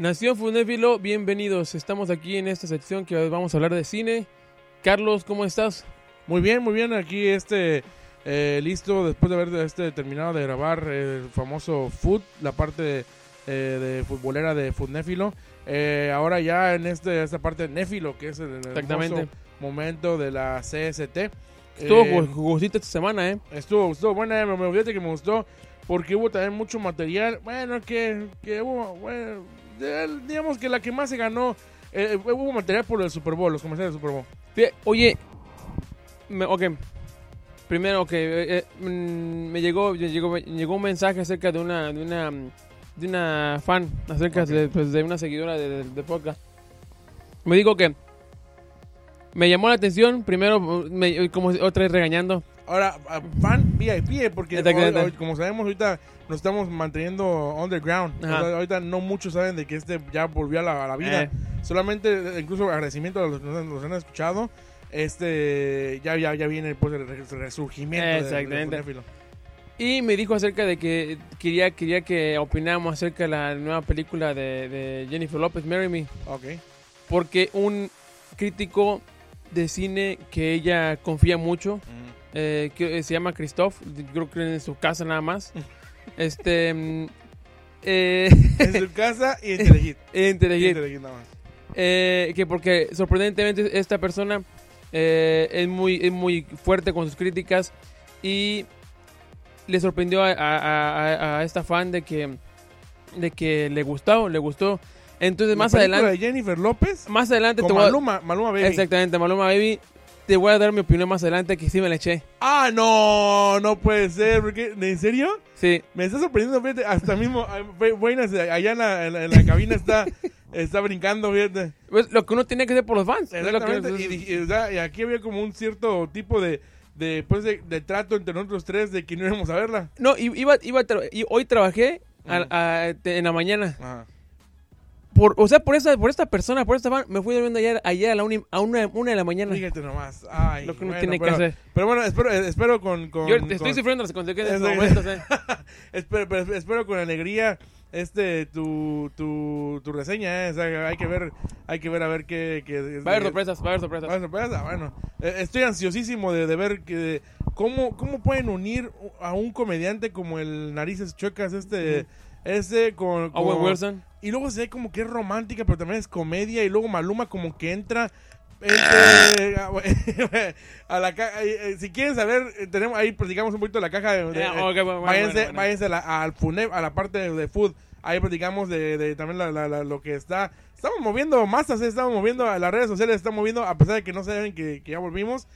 Nación Funéfilo, bienvenidos. Estamos aquí en esta sección que vamos a hablar de cine. Carlos, ¿cómo estás? Muy bien, muy bien. Aquí este eh, listo después de haber este, terminado de grabar el famoso Food, la parte eh, de futbolera de Foodnéfilo. Eh, ahora ya en este, esta parte de Néfilo, que es el, el Exactamente. momento de la CST. Estuvo jugosita esta semana, ¿eh? Estuvo, estuvo buena, me, me olvidé que me gustó porque hubo también mucho material. Bueno, que, que hubo, bueno, digamos que la que más se ganó, eh, hubo material por el Super Bowl, los comerciales del Super Bowl. Oye, me- ok. Primero, ok, eh, eh, mm, me llegó, me llegó, me llegó un mensaje acerca de una, de una, de una fan, acerca de, pues, de una seguidora de, de- de podcast. Me dijo que me llamó la atención, primero, me, como otra vez regañando. Ahora, fan VIP, eh, porque Exactamente. hoy- hoy, como sabemos, ahorita nos estamos manteniendo underground. Ajá. O sea, ahorita no muchos saben de que este ya volvió a la, a la vida. Eh. Solamente, eh, incluso agradecimiento a los que nos, nos han escuchado. Este, ya, ya, ya viene pues, el re- resurgimiento de- de Exactamente. Fonéfilo. Y me dijo acerca de que quería, quería que opináramos acerca de la nueva película de, de Jennifer López, Marry Me. Ok. Porque un crítico de cine que ella confía mucho, eh, que eh, se llama Christoph, creo que en su casa nada más. Este. mm, eh, En su casa y en Telehit. en Telehit. nada más. Eh, que porque sorprendentemente esta persona eh, es, muy, es muy fuerte con sus críticas y le sorprendió a, a- a- a esta fan de que, de que le gustó, le gustó. Entonces más adelante, de Jennifer López más adelante te con voy a- Maluma, Maluma Baby. Exactamente, Maluma Baby. Te voy a dar mi opinión más adelante que sí me la eché. Ah, no, no puede ser. porque- ¿En serio? Sí, Me está sorprendiendo, fíjate, hasta mismo, ah, buenas, allá en la, en la- en la cabina está, está brincando, fíjate. pues, lo que uno tiene que hacer por los fans. es lo que- Exactamente, y, dije, o sea, y aquí había como un cierto tipo de, de, pues, de, de trato entre nosotros tres de que no íbamos a verla. No, iba, iba a tra- y hoy trabajé a- a- en la mañana. Ajá. Por, o sea, por esta, por esta persona, por esta fan, me fui durmiendo ayer, ayer a la una, a una, una de la mañana. Fíjate nomás. Ay, Lo que uno bueno, tiene que pero, hacer. Pero bueno, espero, espero con... con Yo con- estoy sufriendo las consecuencias de momentos. eh. espero, pero espero con alegría este tu, tu, tu reseña, ¿eh? O sea, hay que ver, hay que ver a ver qué... qué Va a haber sorpresas, va a haber sorpresas. Va a haber sorpresas, bueno. Eh, estoy ansiosísimo de, de ver que cómo, cómo pueden unir a un comediante como el Narices Chuecas, este... Ese con, con- Owen Wilson. Y luego se ve como que es romántica, pero también es comedia. Y luego Maluma como que entra... a la ca- eh, eh, si quieren saber, eh, tenemos ahí platicamos un poquito de la caja de, de- bueno, bueno, váyanse, bueno, bueno. váyanse a la, al FUNEP, a la parte de, food. Ahí platicamos de, de también la- la- la- lo que está. Estamos moviendo masas, estamos moviendo a las redes sociales, estamos moviendo, a pesar de que no saben que, que ya volvimos,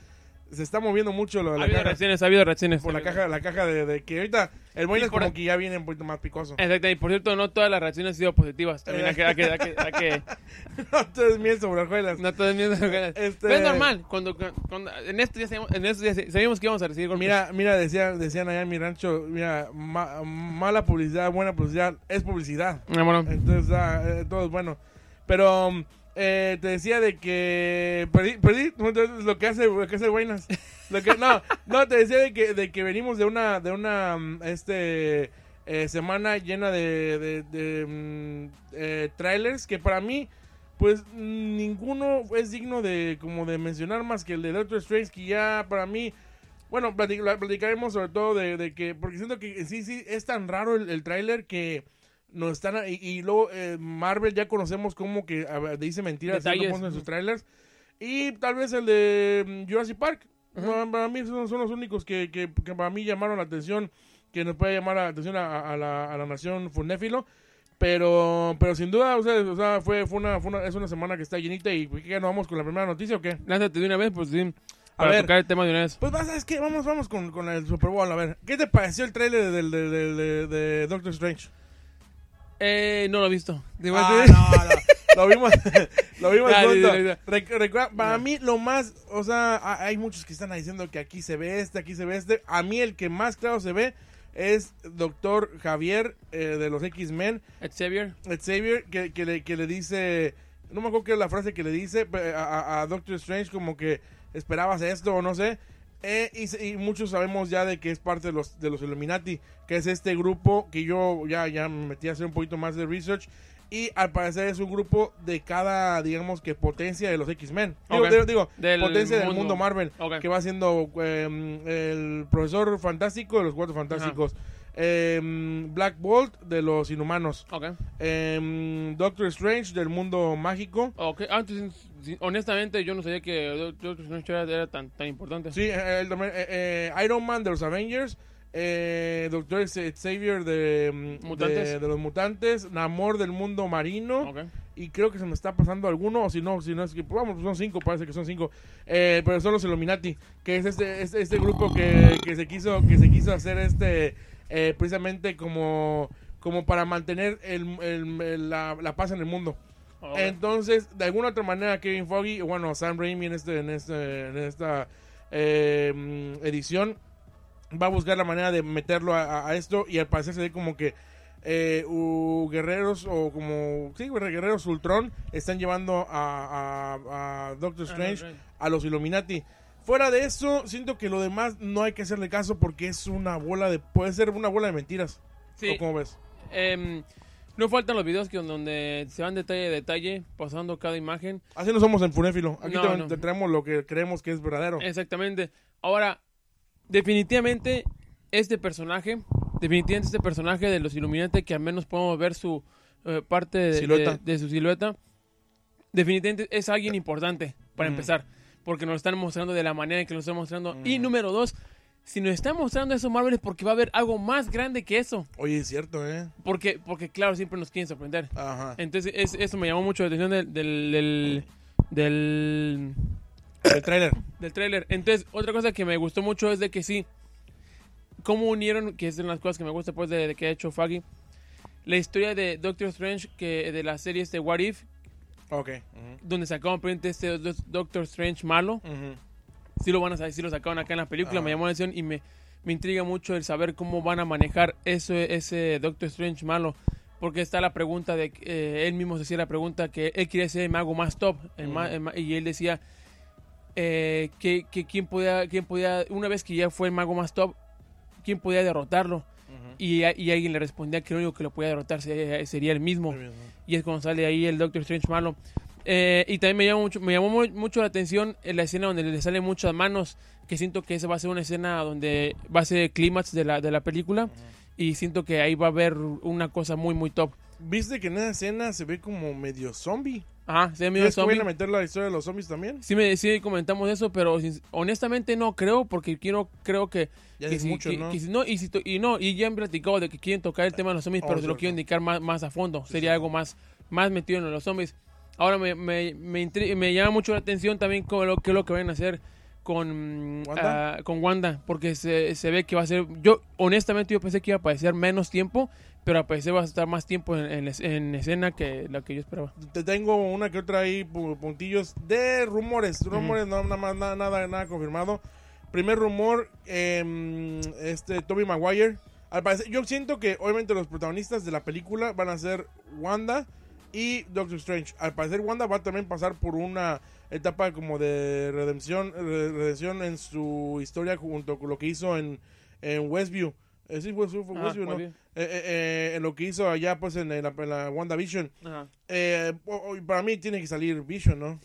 se está moviendo mucho lo, Ha la habido caja, reacciones, ha habido reacciones. por la caja, la caja de, de que ahorita el es por- como que ya viene un poquito más picoso. Exacto, y por cierto, no todas las reacciones han sido positivas. También hay que, hay que, hay que, hay que- no, entonces miel sobre hojuelas. no todo es miedo. Este- Pero es normal, cuando, cuando en esto ya sabíamos, en esto ya sabíamos que íbamos a recibir golpes. Mira, mira, decían, decían allá en mi rancho, mira, ma- mala publicidad, buena publicidad, es publicidad. Ah, bueno, Entonces, ah, eh, todo es bueno. Pero um, eh, te decía de que perdí, perdí lo que hace, lo que hace Buenas. No, no, te decía de que, de que venimos de una, de una, um, este, eh, semana llena de, de, mm, eh, trailers que para mí, pues mm, ninguno es digno de, como de mencionar más que el de Doctor Strange, que ya para mí, bueno, platic- la- platicaremos sobre todo de, de que, porque siento que sí, sí, es tan raro el, el tráiler que nos están, y, y luego eh, Marvel ya conocemos como que a ver, dice mentiras en sus trailers, y tal vez el de mm, Jurassic Park, para, para mí son, son los únicos que, que, que para mí llamaron la atención, que nos puede llamar la atención a, a la, a la nación funéfilo. Pero, pero sin duda, o sea, o sea, fue, fue, una, fue una- es una semana que está llenita y ¿qué, ¿nos vamos con la primera noticia o qué? lánzate de una vez, pues sí. Para ver. tocar el tema de una vez. Pues ¿sabes qué? Vamos, vamos con, con el Super Bowl, a ver. ¿Qué te pareció el trailer del, del- de, de Doctor Strange? Eh, no lo he visto. Ah, no, no. Lo vimos, lo vimos juntos. Rec- recuerda, para mí lo más, o sea, ha- hay muchos que están diciendo que aquí se ve este, aquí se ve este. A mí el que más claro se ve es Doctor Javier eh, de los X-Men, Xavier. Xavier, que, que, le, que le dice, no me acuerdo qué es la frase que le dice a- a Doctor Strange como que esperabas esto o no sé. Eh, y, y muchos sabemos ya de que es parte de los, de los Illuminati, que es este grupo que yo ya, ya me metí a hacer un poquito más de research. Y al parecer es un grupo de cada, digamos que potencia de los X-Men. Digo, Ok. digo, Del potencia del mundo. Marvel. Ok. Que va siendo eh, el profesor fantástico de los cuatro fantásticos. eh, Black Bolt de los inhumanos. Ok. eh, Doctor Strange del mundo mágico. Ah, entonces, honestamente, yo no sabía que Doctor Strange era, tan, tan importante. Sí, eh, el eh, eh, Iron Man de los Avengers. Eh, Doctor Xavier de, mm, de, de los mutantes, Namor del mundo marino, y creo que se me está pasando alguno, o si no, si no es que, pues, vamos, son cinco, parece que son cinco, pero son los Illuminati, que es este, este, este grupo que, que se quiso, que se quiso hacer este, eh, precisamente como, como para mantener el, el- el- la, la paz en el mundo. Entonces, de alguna otra manera, Kevin Foggy, bueno, Sam Raimi en, este, en, este, en esta eh, mm, edición, va a buscar la manera de meterlo a, esto y al parecer se ve como que eh, u- guerreros o como, sí, guerreros Ultron están llevando a, a- a Doctor Strange a los Illuminati. Fuera de eso, siento que lo demás no hay que hacerle caso porque es una bola de, puede ser una bola de mentiras. Sí. ¿O cómo ves? Em, no faltan los videos que donde se van detalle a detalle, pasando cada imagen. Así no somos en Funéfilo. Aquí No, lo que creemos que es verdadero. Exactamente. Ahora, definitivamente, este personaje, definitivamente este personaje de los Illuminati, que al menos podemos ver su eh, parte de, Silueta. de- de su silueta, definitivamente es alguien importante, para Mm. empezar, porque nos lo están mostrando de la manera en que lo están mostrando. Y número dos, si nos están mostrando eso Marvel es porque va a haber algo más grande que eso. Oye, es cierto, ¿eh? Porque, porque claro, siempre nos quieren sorprender. Ajá. Entonces, es- eso me llamó mucho la atención del, del, del, del, El trailer. del tráiler. Entonces, otra cosa que me gustó mucho es de que sí, cómo unieron, que es de las cosas que me gusta pues de, de que ha hecho Faggy, la historia de Doctor Strange, que de la serie este What If, Ok. Ujú. donde sacaban este Do- Doctor Strange malo, Ujú. Sí lo van a saber, sí lo sacaban acá en la película, Ajá. me llamó la atención y me, me intriga mucho el saber cómo van a manejar eso, ese Doctor Strange malo. Porque está la pregunta de, eh, él mismo se hacía la pregunta que él quería ser el mago más top. el ma- el y él decía eh, que, que quién, podía, quién podía, una vez que ya fue el mago más top, quién podía derrotarlo. Y, y alguien le respondía que lo único que lo podía derrotar sería, sería él mismo. ¿no? Y es cuando sale ahí el Doctor Strange malo. Eh, y también me llamó, mucho, me llamó mu- mucho la atención en la escena donde le salen muchas manos. Que siento que esa va a ser una escena donde va a ser el clímax de la, de la película. Y siento que ahí va a haber una cosa muy, muy top. ¿Viste que en esa escena se ve como medio zombie? Ajá, se ve medio ¿Crees que zombie. van a meter la historia de los zombies también? Sí, me, sí comentamos eso, pero honestamente no creo, porque quiero, creo que, Ya que es si- mucho, que- ¿no? que si no, y, si y no, y ya han platicado de que quieren tocar el tema de los zombies, Oh, pero se lo quiero indicar más, más a fondo. Sí, Sería sí. algo más, más metido en los zombies. Ahora me, me, me, intri- me llama mucho la atención también con lo, qué es lo que van a hacer con ¿Wanda? ah, con Wanda, porque se, se ve que va a ser, yo honestamente yo pensé que iba a aparecer menos tiempo, pero al parecer va a estar más tiempo en, en, en escena que la que yo esperaba. Te tengo una que otra ahí, pu- puntillos de rumores. Rumores, no, nada más, nada, nada, nada confirmado. Primer rumor, em, este, Toby Maguire. Al parecer, yo siento que obviamente los protagonistas de la película van a ser Wanda y Doctor Strange. Al parecer Wanda va a también pasar por una etapa como de redención, re- redención en su historia junto con lo que hizo en, en Westview. Eh, sí, Ajá, Westview, ¿no? Eh, eh, eh, en lo que hizo allá pues en, la, en la WandaVision. Ajá. Para mí tiene que salir Vision, ¿no?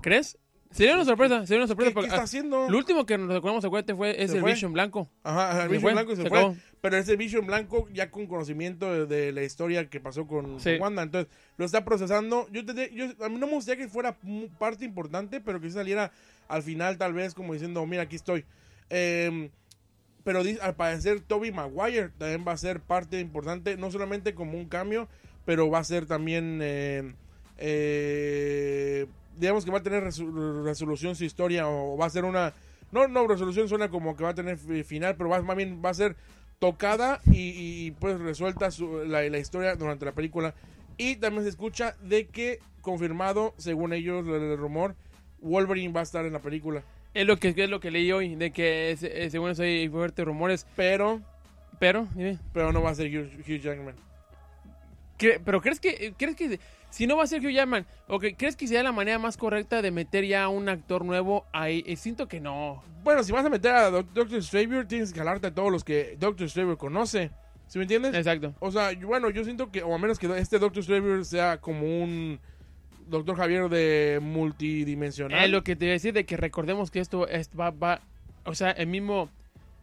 ¿Crees? Sería una sorpresa, sería una sorpresa. ¿Qué, qué porque, está ah, haciendo? Lo último que nos recordamos, acuérdate, fue es Se el fue. Vision blanco. Ajá, el Vision fue, Blanco se, se fue. acabó. Pero ese Vision Blanco ya con conocimiento de, de la historia que pasó con, Sí. con Wanda. Entonces, lo está procesando. Yo, te- yo A mí no me gustaría que fuera parte importante, pero que saliera al final tal vez como diciendo, mira, aquí estoy. Eh, pero al parecer Toby Maguire también va a ser parte importante, no solamente como un cambio, pero va a ser también, eh, eh, digamos que va a tener resolución su historia o va a ser una, no, no, resolución suena como que va a tener fi- final, pero va, más bien va a ser tocada y, y, pues resuelta su- la, la historia durante la película. Y también se escucha de que, confirmado, según ellos, el, el rumor, Wolverine va a estar en la película. Es lo que es lo que leí hoy, de que eh, según eso hay fuertes rumores, Pero, pero, dime, pero no va a ser Hugh, Hugh Jackman. pero crees que crees que si no va a ser Hugh Jackman, okay, ¿crees que sea la manera más correcta de meter ya a un actor nuevo ahí? Eh, siento que no. Bueno, si vas a meter a Doc- Doctor Stranger, tienes que jalarte a todos los que Doctor Stranger conoce. ¿Sí me entiendes? Exacto. O sea, bueno, yo siento que, o a menos que este Doctor Stranger sea como un Doctor Javier de multidimensional. Es lo que te iba a decir de que recordemos que esto es- va, va, o sea, el mismo,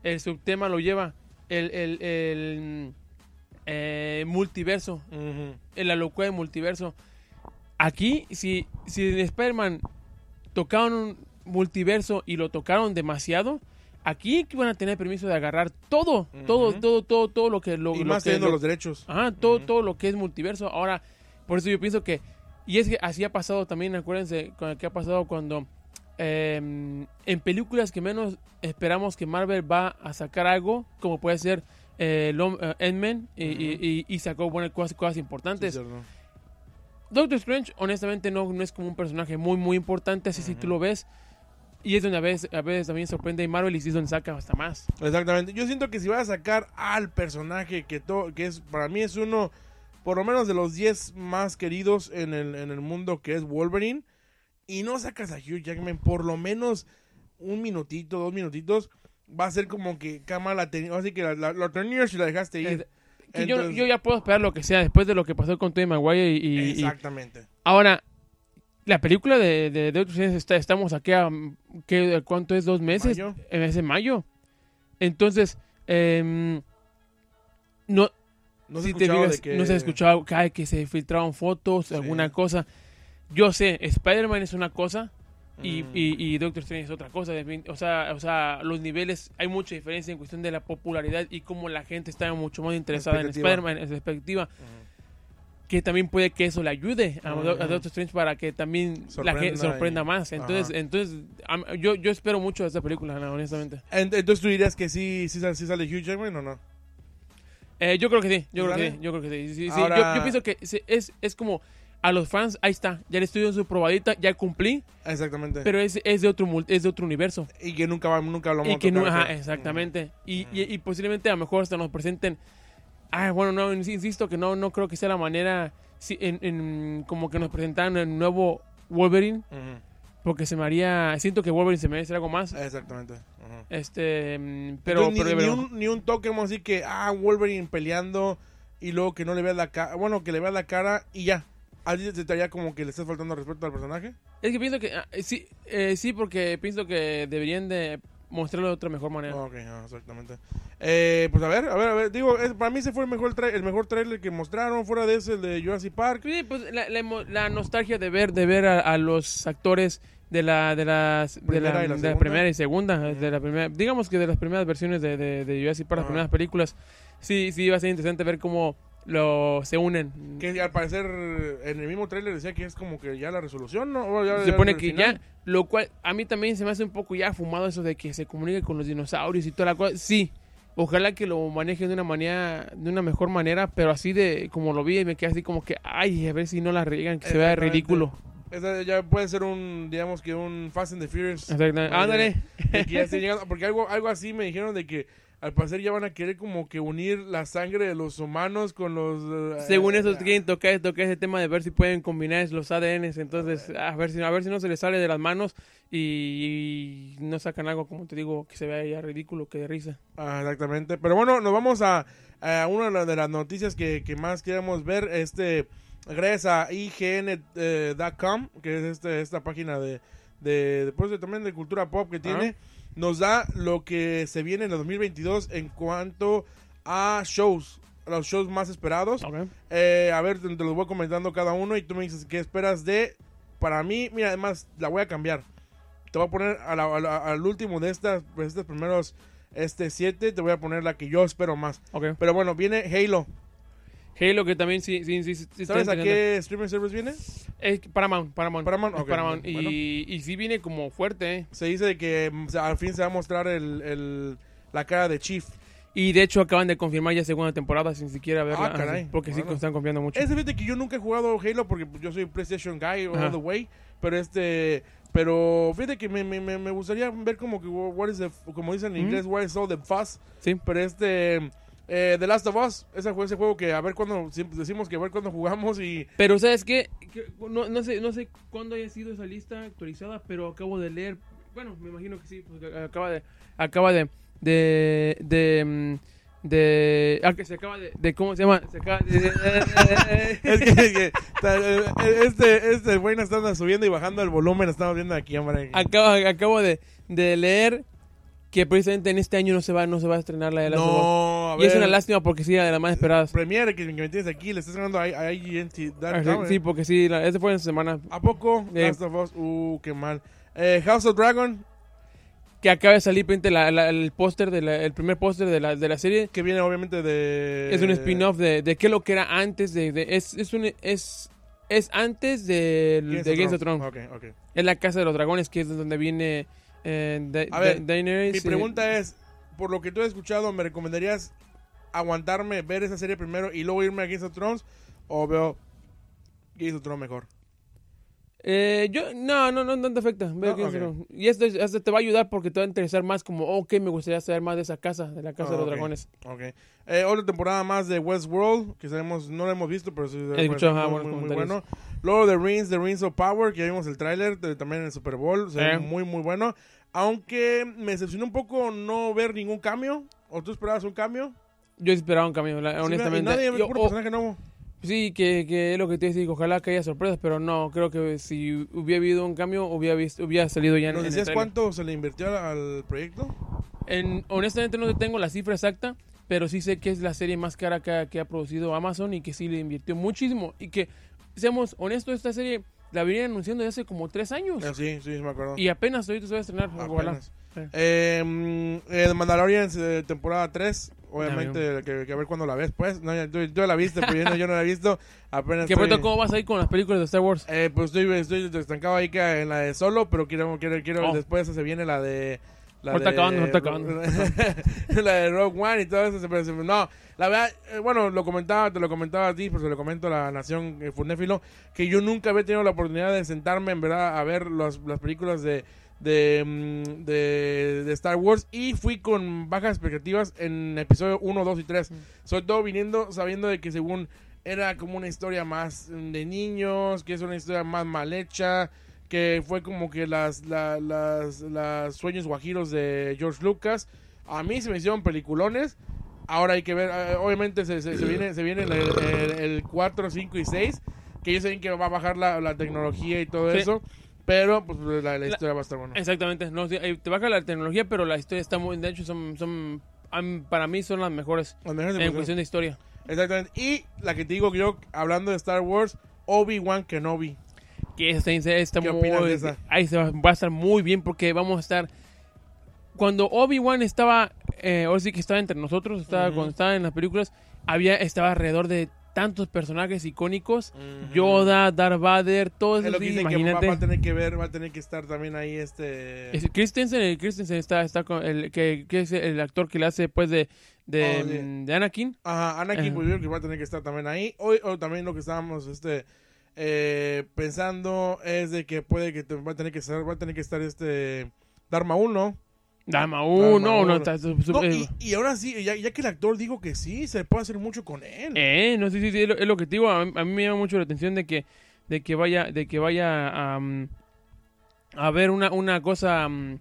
el subtema lo lleva, el, el, el, eh, multiverso, Ujú. en la locura multiverso. Aquí, si, si en Spider-Man tocaron un multiverso y lo tocaron demasiado, aquí que van a tener permiso de agarrar todo, todo, todo, todo, todo lo que lo, y lo más que- teniendo lo- los derechos. Ajá, todo, todo lo que es multiverso. Ahora, por eso yo pienso que. Y es que así ha pasado también, acuérdense, con el que ha pasado cuando. eh, en películas que menos esperamos que Marvel va a sacar algo, como puede ser eh, eh, y, y- y- y sacó buenas cosas, importantes. Doctor Strange, honestamente, no, no es como un personaje muy, muy importante, así si tú lo ves. Y es donde a veces, a veces también sorprende a Marvel y sí es donde saca hasta más. Exactamente. Yo siento que si vas a sacar al personaje que, to- que es para mí es uno, por lo menos de los 10 más queridos en el, en el mundo, que es Wolverine, y no sacas a Hugh Jackman por lo menos un minutito, dos minutitos, va a ser como que cama la tenía. Así que la, la, la tenías y la dejaste ir. Eh, que yo, Entonces- yo ya puedo esperar lo que sea después de lo que pasó con Tobey Maguire y- y- y, Exactamente. Ahora, la película de, de, de está, estamos aquí a ¿qué, ¿cuánto es? ¿Dos meses? Mayo. En ese mayo. Entonces, em, no, No se si te escuchaba fijas, de que... no se ha escuchado que, se filtraron fotos, Sí. alguna cosa. Yo sé, Spider-Man es una cosa y, Mm. y, y Doctor Strange es otra cosa. O sea, o sea, los niveles, hay mucha diferencia en cuestión de la popularidad y cómo la gente está mucho más interesada en. Spider-Man, en su perspectiva que también puede que eso le ayude a, a Doctor Strange para que también la Sorprenda gente sorprenda y- más. Entonces, Ajá. entonces yo, yo espero mucho de esta película, no, honestamente. Ent- Entonces tú dirías que sí, sí, sale- sí sale Hugh Jackman o no? Eh, yo creo que sí, yo creo que sí, yo creo que sí. sí, sí. Ahora- Yo, yo pienso que es, es como a los fans, ahí está, ya le estoy dando su probadita, ya cumplí, Exactamente. pero es, es de otro es de otro universo. y que nunca, va, nunca lo vamos Y a que no, tocar, ajá, exactamente. Y, Ujú. y, y posiblemente a lo mejor hasta nos presenten. Ah, bueno, no, insisto que no, no creo que sea la manera. sí, en, en- como que nos presentaran el nuevo Wolverine. Porque se me haría. Siento que Wolverine se merece algo más. Exactamente. Ujú. Este. mm, Pero. Entonces, pero ni, ni un, ni un toque como así que, ah, Wolverine peleando y luego que no le veas la cara, bueno, que le veas la cara y ya. ¿A ti te estaría como que le estás faltando respeto al personaje? Es que pienso que. ah, sí, eh, sí, porque pienso que deberían de mostrarlo de otra mejor manera. Ok, ah, exactamente. Eh, pues a ver, a ver, a ver. Digo, es- para mí ese fue el mejor, tra- el mejor trailer que mostraron. Fuera de ese, el de Jurassic Park. Sí, pues la, la emo- la nostalgia de ver, de ver a, a los actores de la de las de Primera la, y la de la segunda. primera y segunda de la primera digamos que de las primeras versiones de, de, de Jurassic Park las Ajá. primeras películas sí sí va a ser interesante ver cómo lo se unen Que al parecer en el mismo trailer decía que es como que ya la resolución, ¿no? Ya- se pone que final. ya lo cual a mí también se me hace un poco ya fumado eso de que se comunique con los dinosaurios y toda la cosa sí ojalá que lo manejen de una manera de una mejor manera pero así de como lo vi y me quedé así como que ay a ver si no la riegan que se vea ridículo Esa ya puede ser un, digamos que un Fast and the Furious. Exactamente. ándale de que ya esté llegando, porque algo, algo así me dijeron de que al parecer ya van a querer como que unir la sangre de los humanos con los... eh, Según eso eh, quieren tocar, tocar ese tema de ver si pueden combinar los ADNs, entonces a ver si a ver si no se les sale de las manos y, y no sacan algo como te digo que se vea ya ridículo que de risa. ah, exactamente. Pero bueno, nos vamos a, a una de las- noticias que, que más queremos ver. Este, gracias a IGN.com, que es este, esta página de, de, de, pues, de- también de cultura pop que tiene, nos da lo que se viene en el 2022 en cuanto a shows, los shows más esperados. Okay. Eh, a ver, te, te los voy comentando cada uno y tú me dices qué esperas de... Para mí, mira, además la voy a cambiar. Te voy a poner a la- a la- al último de estas, pues, estos primeros este siete, te voy a poner la que yo espero más. Okay. Pero bueno, viene Halo. Halo que también sí sí sí, sí ¿Sabes a qué streaming service viene? Es Paramount, Paramount. Paramount, Es ok, Paramount. bueno. Y, y sí viene como fuerte, ¿eh? Se dice de que mm, o sea, al fin se va a mostrar el, el- la cara de Chief. Y de hecho acaban de confirmar ya segunda temporada sin siquiera verla. Ah, caray. Porque sí Bueno. están confiando mucho. Es fíjate que yo nunca he jugado Halo porque yo soy PlayStation guy all Ajá. the way. Pero este. Pero fíjate que me, me, me gustaría ver como que what is the, como dicen en Ujú. inglés, what is all the fuss. Sí. Pero este. Eh, The Last of Us, ese ese juego que a ver cuándo, decimos que a ver cuándo jugamos y... Pero ¿sabes qué? Que No, no sé, no sé cuándo haya sido esa lista actualizada, pero acabo de leer, bueno, me imagino que sí, porque acaba de, acaba de, de, de, mm, de, ah, que se acaba de, de ¿cómo se llama? Se acaba de, Es que, es que, ta- eh, este, este güey nos está subiendo y bajando el volumen, estamos viendo aquí, hombre. acabo, acabo de, de leer que precisamente en este año no se va, no se va a estrenar la de Last of Us. No, Y es una lástima porque sí, era de las más esperadas. Premiere que, que me tienes aquí, le estás ganando a, IGNT. Ah, sí, porque sí, la, ese fue en semana. ¿A poco? Sí. Last of Us, uh, qué mal. Eh, House of Dragon, Que acaba de salir la, la- el póster, el primer póster de la, de la serie. que viene obviamente de... Es un spin-off de, de qué es lo que era antes de... de- es, es, un, es, es antes de, de Games of Thrones. Ok, ok. Es la Casa de los Dragones, que es de donde viene eh, A ver, Da- Daenerys, Mi pregunta es, por lo que tú has escuchado, ¿me recomendarías aguantarme, ver esa serie primero y luego irme a Games of Thrones? ¿O veo Games of Thrones mejor? eh, yo, no, no, no, no te afecta. Ve No, Games of. Thrones. Y esto, esto te va a ayudar porque te va a interesar más como, ok, me gustaría saber más de esa casa, de la Casa de Ah, los. Dragones. Ok. Eh, otra temporada más de Westworld, que sabemos, no la hemos visto, pero sí He escuchado, muy, bueno. Luego The Rings, The Rings of Power, que ya vimos el tráiler también en el Super Bowl, se ve Eh. muy, muy bueno. Aunque me decepcionó un poco no ver ningún cambio. ¿O tú esperabas un cambio? Yo esperaba un cambio, la- honestamente. nadie Yo- puro o- personaje nuevo. Sí, que, que es lo que te decía, ojalá que haya sorpresas, pero no, creo que si hubiera habido un cambio, hubiera, visto, hubiera salido ya en, ¿Nos en el decías tráiler. cuánto se le invirtió al, al proyecto? En- honestamente no tengo la cifra exacta, pero sí sé que es la serie más cara que ha, que ha producido Amazon y que sí le invirtió muchísimo. Y que, seamos honestos, esta serie la venían anunciando desde hace como tres años. Ah, sí, sí, me acuerdo. Y apenas ahorita se va a estrenar, ojalá. Apenas. Eh, mm, eh, Mandalorian temporada 3. Obviamente, que, que a ver cuándo la ves, pues. No, ya- tú, tú la viste, pero yo no, yo no la he visto. Apenas ¿Qué estoy- pronto cómo vas a ir con las películas de Star Wars? Eh, pues estoy, estoy estancado ahí que en la de solo, pero quiero, quiero, quiero Oh. después se viene la de... La de, acabando, acabando. la de Rogue One y todo eso. se- se- No, la verdad, eh, bueno, lo comentaba, te lo comentaba a ti, pero se lo comento a la nación eh, Funéfilo, que yo nunca había tenido la oportunidad de sentarme, en verdad, a ver las películas de, de, mm, de, de Star Wars y fui con bajas expectativas en episodio 1, 2 y 3. Sobre todo viniendo, sabiendo de que según era como una historia más de niños, que es una historia más mal hecha, que fue como que las, la- las, las sueños guajiros de George Lucas. A mí se me hicieron peliculones. Ahora hay que ver, eh, obviamente se, se- se viene, se viene el, el, el 4, 5 y 6, que ellos saben que va a bajar la, la tecnología y todo Sí. eso, pero pues la, la historia va a estar buena. Exactamente, no, eh, te baja la tecnología, pero la historia está muy, de hecho son, son para mí son las mejores Las mejores en cuestión de historia. Exactamente. Y la que te digo yo, hablando de Star Wars, Obi-Wan Kenobi. Que esa está, ¿Qué muy, de esa? ahí se va, va a estar muy bien porque vamos a estar cuando Obi-Wan estaba eh, ahora sí que estaba entre nosotros, estaba Ujú. cuando estaba en las películas, había estaba alrededor de tantos personajes icónicos, Yoda, Darth Vader, todos Es lo esos, que va, imagínate. a tener que ver, va a tener que estar también ahí este... Es- Christensen, el Christensen está, está con el que, que es el actor que le hace pues de, de, Oh, de- Anakin. Ajá, Anakin Ajá. pues, yo creo que va a tener que estar también ahí. Hoy, o también lo que estábamos este eh, pensando es de que puede que te- va a tener que estar, va a tener que estar este Dharma 1. Dama Dama 1, no, uno. está su- su- No, eh, y, y ahora sí, ya, ya que el actor dijo que sí, se puede hacer mucho con él. Eh, no, sí, sí, sí, es lo, es lo que te digo. A, mí a mí me llama mucho la atención de que, de que vaya, de que vaya a, mm, a ver una, una cosa, mm,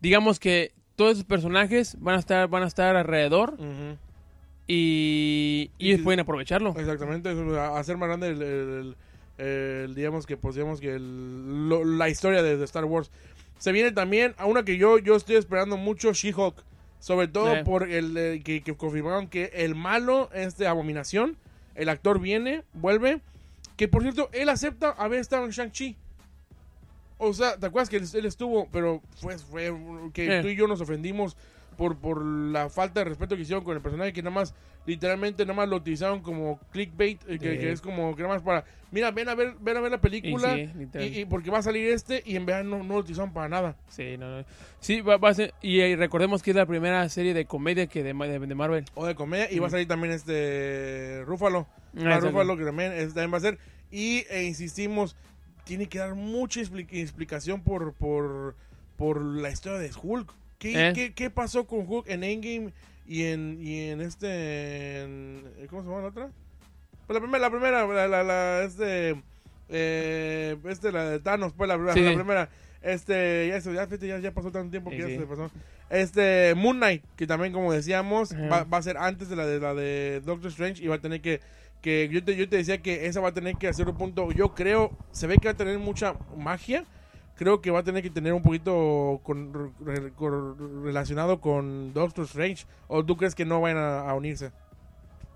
digamos que todos esos personajes van a estar, van a estar alrededor y, y Y- ellos pueden aprovecharlo. Exactamente, hacer más grande el, el- el- digamos que pues digamos que el- lo- la historia de, de Star Wars. Se viene también a una que yo, yo estoy esperando mucho, She-Hulk. Sobre todo Sí. por el eh, que, que confirmaron que el malo es de Abominación. El actor viene, vuelve. Que por cierto, él acepta haber estado en Shang-Chi. O sea, ¿te acuerdas que él, él estuvo? Pero fue, fue que Eh. tú y yo nos ofendimos por, por la falta de respeto que hicieron con el personaje, que nada más, literalmente nada más lo utilizaron como clickbait, eh, que, Sí. que es como que nada más para, mira, ven a ver, ven a ver la película, Y sí, y porque va a salir este, y en verdad no, no lo utilizaron para nada. Sí, no, no. Sí, va, va a ser, y eh, recordemos que es la primera serie de comedia que de, Ma- de, de Marvel. O de comedia, y va a salir también este Rúfalo. Ah. Rúfalo que también, es- también va a ser. Y e insistimos, tiene que dar mucha expli- explicación por, por, por la historia de Hulk. ¿Qué, Eh. qué, qué pasó con Hulk en Endgame y en, y en este, en- ¿cómo se llama la otra? Pues la primera, la primera, la, la, la- este, eh, este, la de Thanos, pues la, primera Sí, la sí. primera, este, ya, eso, ya, ya, ya pasó tanto tiempo que Sí, ya sí. se pasó. Este, Moon Knight, que también como decíamos, va, va a ser antes de la de la de Doctor Strange y va a tener que, que yo te, yo te decía que esa va a tener que hacer un punto, yo creo, se ve que va a tener mucha magia, creo que va a tener que tener un poquito con- re- con- relacionado con Doctor Strange, o tú crees que no van a, a unirse?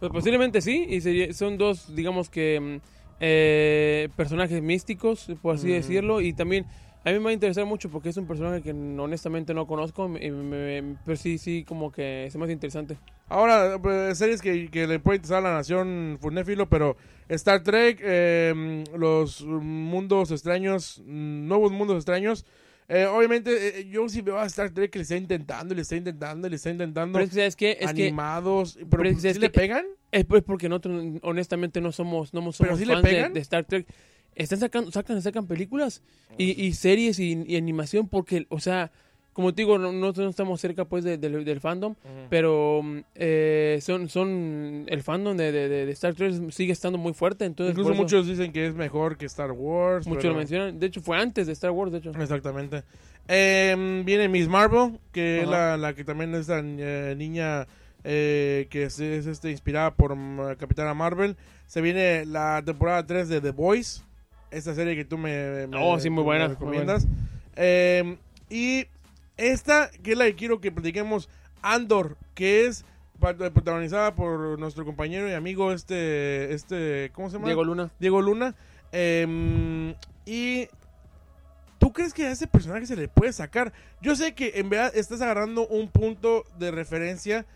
Pues posiblemente sí, y sería- son dos, digamos que, mm, eh, personajes místicos, por así Ujú. decirlo, y también a mí me va a interesar mucho porque es un personaje que honestamente no conozco, y me- me- pero sí, sí, como que me hace interesante. Ahora, pues, series que, que le puede interesar a la nación Funéfilo, pero Star Trek, eh, los mundos extraños, nuevos mundos extraños. eh, obviamente, eh, yo sí veo a Star Trek que le está intentando, le está intentando, le está intando. Pero es que, ¿sabes qué? Es que animados, pero, pero es que ¿sí es le que- pegan? es pues porque nosotros honestamente no somos, no somos ¿Pero sí le fans de, pegan? de Star Trek. Están sacando, sacan, sacan películas y, y series y, y animación porque, o sea, como te digo, no, no estamos cerca pues de- del- del fandom, pero eh, son, son el fandom de, de- Star Trek sigue estando muy fuerte, entonces Incluso eso muchos dicen que es mejor que Star Wars. muchos pero- lo mencionan. De hecho, fue antes de Star Wars, de hecho. Exactamente. Eh, viene Miss Marvel, que es la, la que también es la eh, niña eh, que es, es, este, inspirada por mm, Capitana Marvel. Se viene la temporada 3 de The Boys, esta serie que tú me, me- Oh, sí, muy me buena, muy recomiendas. Eh, y esta, que es la que quiero que platiquemos, Andor, que es protagonizada por nuestro compañero y amigo este, este ¿cómo se llama? Diego Luna. Diego Luna. Eh, y ¿tú crees que a ese personaje se le puede sacar? Yo sé que en verdad estás agarrando un punto de referencia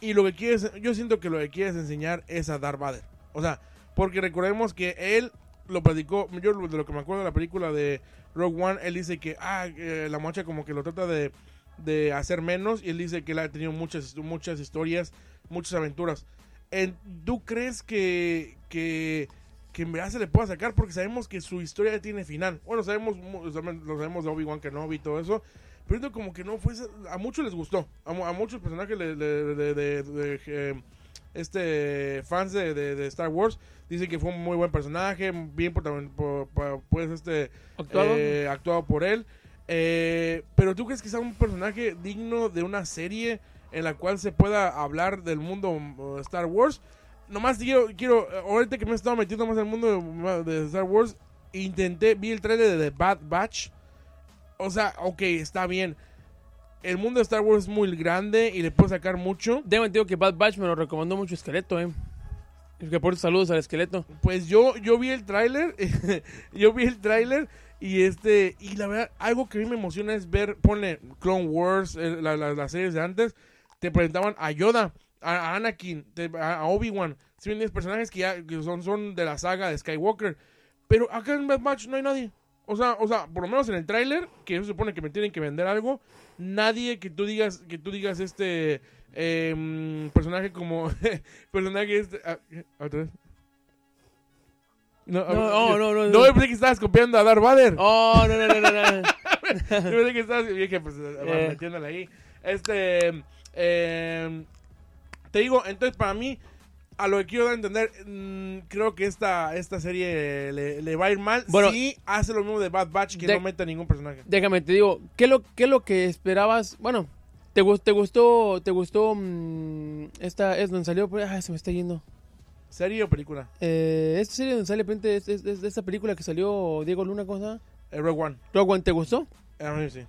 y lo que quieres, yo siento que lo que quieres enseñar es a Darth Vader. O sea, porque recordemos que él lo platicó, yo de lo que me acuerdo de la película de Rogue One, él dice que ah, eh, la mocha como que lo trata de, de hacer menos y él dice que él ha tenido muchas, muchas historias, muchas aventuras. En- ¿Tú crees que, que, que en verdad se le pueda sacar? Porque sabemos que su historia tiene final. Bueno, sabemos lo sabemos de Obi-Wan Kenobi y todo eso. Pero como que no fue... A muchos les gustó. A, a muchos personajes de- de, eh, este fans de, de- de Star Wars dicen que fue un muy buen personaje, bien protagon- po- po- pues este ¿Actuado? eh, actuado por él. Eh, pero tú crees que sea un personaje digno de una serie en la cual se pueda hablar del mundo uh, Star Wars. Nomás quiero, quiero, eh, ahorita que me he estado metiendo más en el mundo de, de Star Wars, intenté, vi el trailer de The Bad Batch. O sea, ok, está bien. El mundo de Star Wars es muy grande y le puedo sacar mucho. Déjame te digo que Bad Batch me lo recomendó mucho Esqueleto, eh. Que por saludos al Esqueleto. Pues yo, yo vi el tráiler, yo vi el tráiler y este, y la verdad, algo que a mí me emociona es ver, pone Clone Wars, eh, la- la- las series de antes, te presentaban a Yoda, a, a Anakin, te- a, a Obi-Wan, si bien personajes que ya que son, son de la saga de Skywalker, pero acá en Bad Batch no hay nadie. O sea, o sea, por lo menos en el tráiler, que eso supone que me tienen que vender algo, nadie que tú digas, que tú digas este em, personaje como personaje este ah, otra vez. No, No, no, no, no. no, yo pensé que estabas copiando a Darth Vader. Oh, no, no, no, no, no. Yo pensé que estabas, dije, pues, Eh. metiéndole ahí. Este, em, te digo, entonces para mí, a lo que quiero dar a entender, mm, creo que esta, esta serie le, le va a ir mal Bueno, si hace lo mismo de Bad Batch, que de- no meta ningún personaje. Déjame, te digo, ¿qué es lo, qué es lo que esperabas? Bueno, ¿te, gus- te gustó, te gustó mm, esta, es donde salió, ay, se me está yendo. ¿Serie o película? Eh, esta serie donde sale, de repente, es, es- es de esta película que salió Diego Luna, ¿cómo se llama? Eh, Rogue One. Rogue One, ¿te gustó? A mí sí.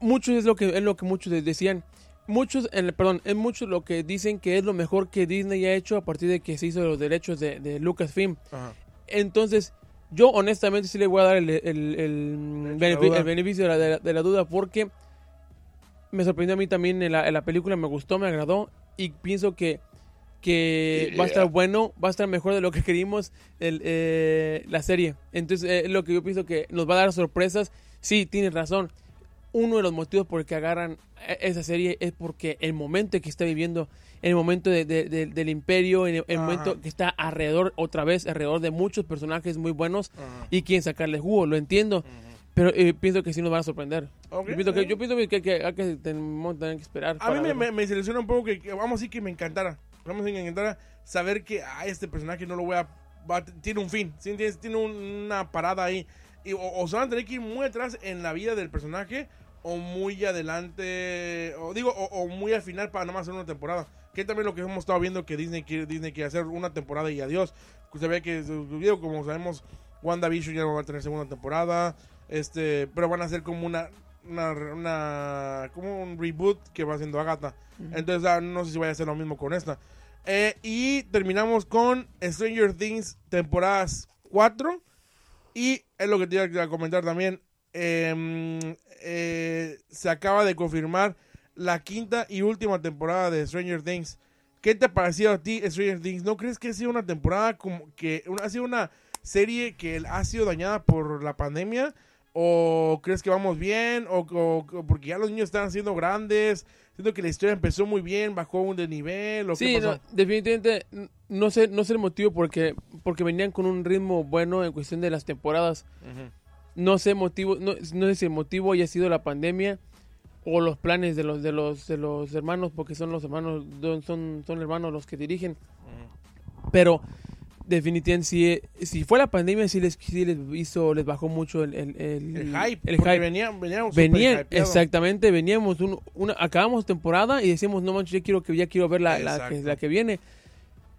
Muchos es lo que, es lo que muchos de- decían. Muchos, en el- perdón, es muchos lo que dicen que es lo mejor que Disney ha hecho a partir de que se hizo los derechos de, de Lucasfilm. Ajá. Entonces, yo honestamente sí le voy a dar el, el- el de la benefi- duda. el beneficio de la, de la- de la duda porque me sorprendió a mí también en la, en la película, me gustó, me agradó y pienso que, que va a estar bueno, va a estar mejor de lo que queríamos el, eh, la serie. Entonces, eh, lo que yo pienso que nos va a dar sorpresas. Sí, tienes razón. Uno de los motivos por el que agarran e- esa serie es porque el momento que está viviendo, el momento de- de- de- del imperio, el, el Ajá. momento que está alrededor, otra vez, alrededor de muchos personajes muy buenos Ajá. y quieren sacarle jugo, lo entiendo. Pero eh, pienso que sí nos van a sorprender. Yo, pienso que, yo pienso que, que, que, que tenemos tener que esperar. A mí me, me, me selecciona un poco que, vamos a decir que me encantara. Vamos a decir que me encantara saber que ah, este personaje no lo voy a... va- tiene un fin. Tiene un- una parada ahí. Y, o, o se van a tener que ir muy atrás en la vida del personaje o muy adelante, o digo, o, o muy al final para nada más hacer una temporada. Que también lo que hemos estado viendo que Disney quiere, Disney quiere hacer una temporada y adiós. Se ve que, digo, como sabemos, WandaVision ya no va a tener segunda temporada. Este, pero van a hacer como una, una, una- como un reboot que va haciendo Agatha. Entonces, ah, no sé si vaya a ser lo mismo con esta. Eh, y terminamos con Stranger Things temporadas 4. Y es lo que te iba a comentar también. em, eh, se acaba de confirmar la quinta y última temporada de Stranger Things. ¿Qué te ha parecido a ti Stranger Things? ¿No crees que ha sido una temporada como que ha sido una serie que ha sido dañada por la pandemia? ¿O crees que vamos bien? ¿O, o- porque ya los niños están siendo grandes? Siento que la historia empezó muy bien, bajó un de nivel. ¿o qué Sí, pasó? no, definitivamente no sé, no sé el motivo porque, porque venían con un ritmo bueno en cuestión de las temporadas. Ujú. No sé motivo, no, no sé si el motivo haya sido la pandemia o los planes de los de los de los hermanos, porque son los hermanos, son, son hermanos los que dirigen. Pero definitivamente si, si fue la pandemia sí les, sí les hizo, les bajó mucho el, el, el, El hype. el hype. Venían, veníamos súper Venían, hypeados. exactamente, veníamos, un, una, acabamos temporada y decíamos, no manches, ya quiero que, ya quiero ver la, la, que, Exacto. la que viene.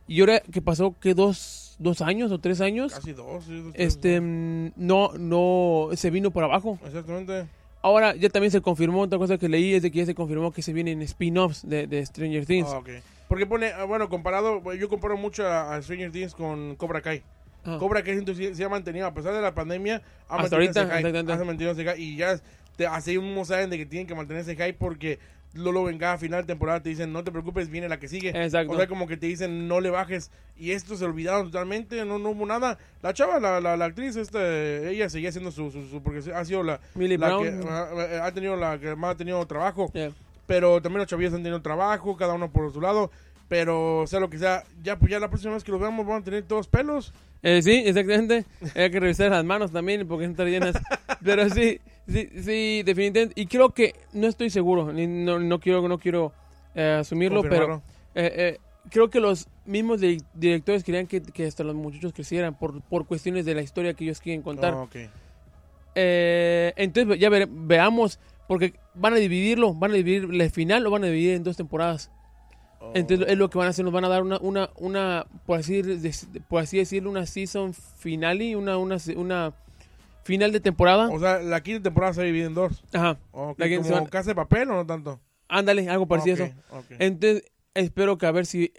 Y ahora que pasó, que dos, dos años o tres años, Casi dos. sí, dos, este, mm, no, no, se vino por abajo. Exactamente. Ahora ya también se confirmó, otra cosa que leí es de que ya se confirmó que se vienen spin-offs de, de Stranger Things. Ah, ok. Porque pone, ah, bueno, comparado, yo comparo mucho a, a Stranger Things con Cobra Kai. Ah. Cobra Kai se ha mantenido, a pesar de la pandemia, ha Hasta mantenido ese ahorita, hype, ha ese y ya te, así mismo saben de que tienen que mantener ese hype porque luego en cada final de temporada te dicen, no te preocupes, viene la que sigue. Exacto. O sea, como que te dicen, no le bajes. Y esto se olvidaron totalmente, no, no hubo nada. La chava, la, la, la actriz, este, ella seguía haciendo su, su, su- porque ha sido la, Millie la Brown. que ah, ha tenido la que más ha tenido trabajo Yeah. Pero también los chavillos han tenido trabajo, cada uno por su lado, pero sea lo que sea, ya pues ya la próxima vez que los veamos van a tener todos pelos. Eh, sí, exactamente. Hay que revisar las manos también porque están llenas. Pero sí, sí, sí, definitivamente. Y creo que, no estoy seguro, ni- no, no quiero, no quiero eh, asumirlo, pero eh, creo que los mismos di- directores querían que, que hasta los muchachos crecieran por, por cuestiones de la historia que ellos quieren contar. Ah, ok. Eh, entonces ya veamos, porque van a dividirlo, van a dividir el final, lo van a dividir en dos temporadas. Oh. Entonces es lo que van a hacer, nos van a dar una, una, una por, así, por así decirlo, una season finale, una, una, una final de temporada. O sea, la quinta temporada se divide en dos. Ajá, Ok, La que se ¿Como van- casa de papel o no tanto? ándale, algo parecido a Ok, eso. Entonces espero que a ver si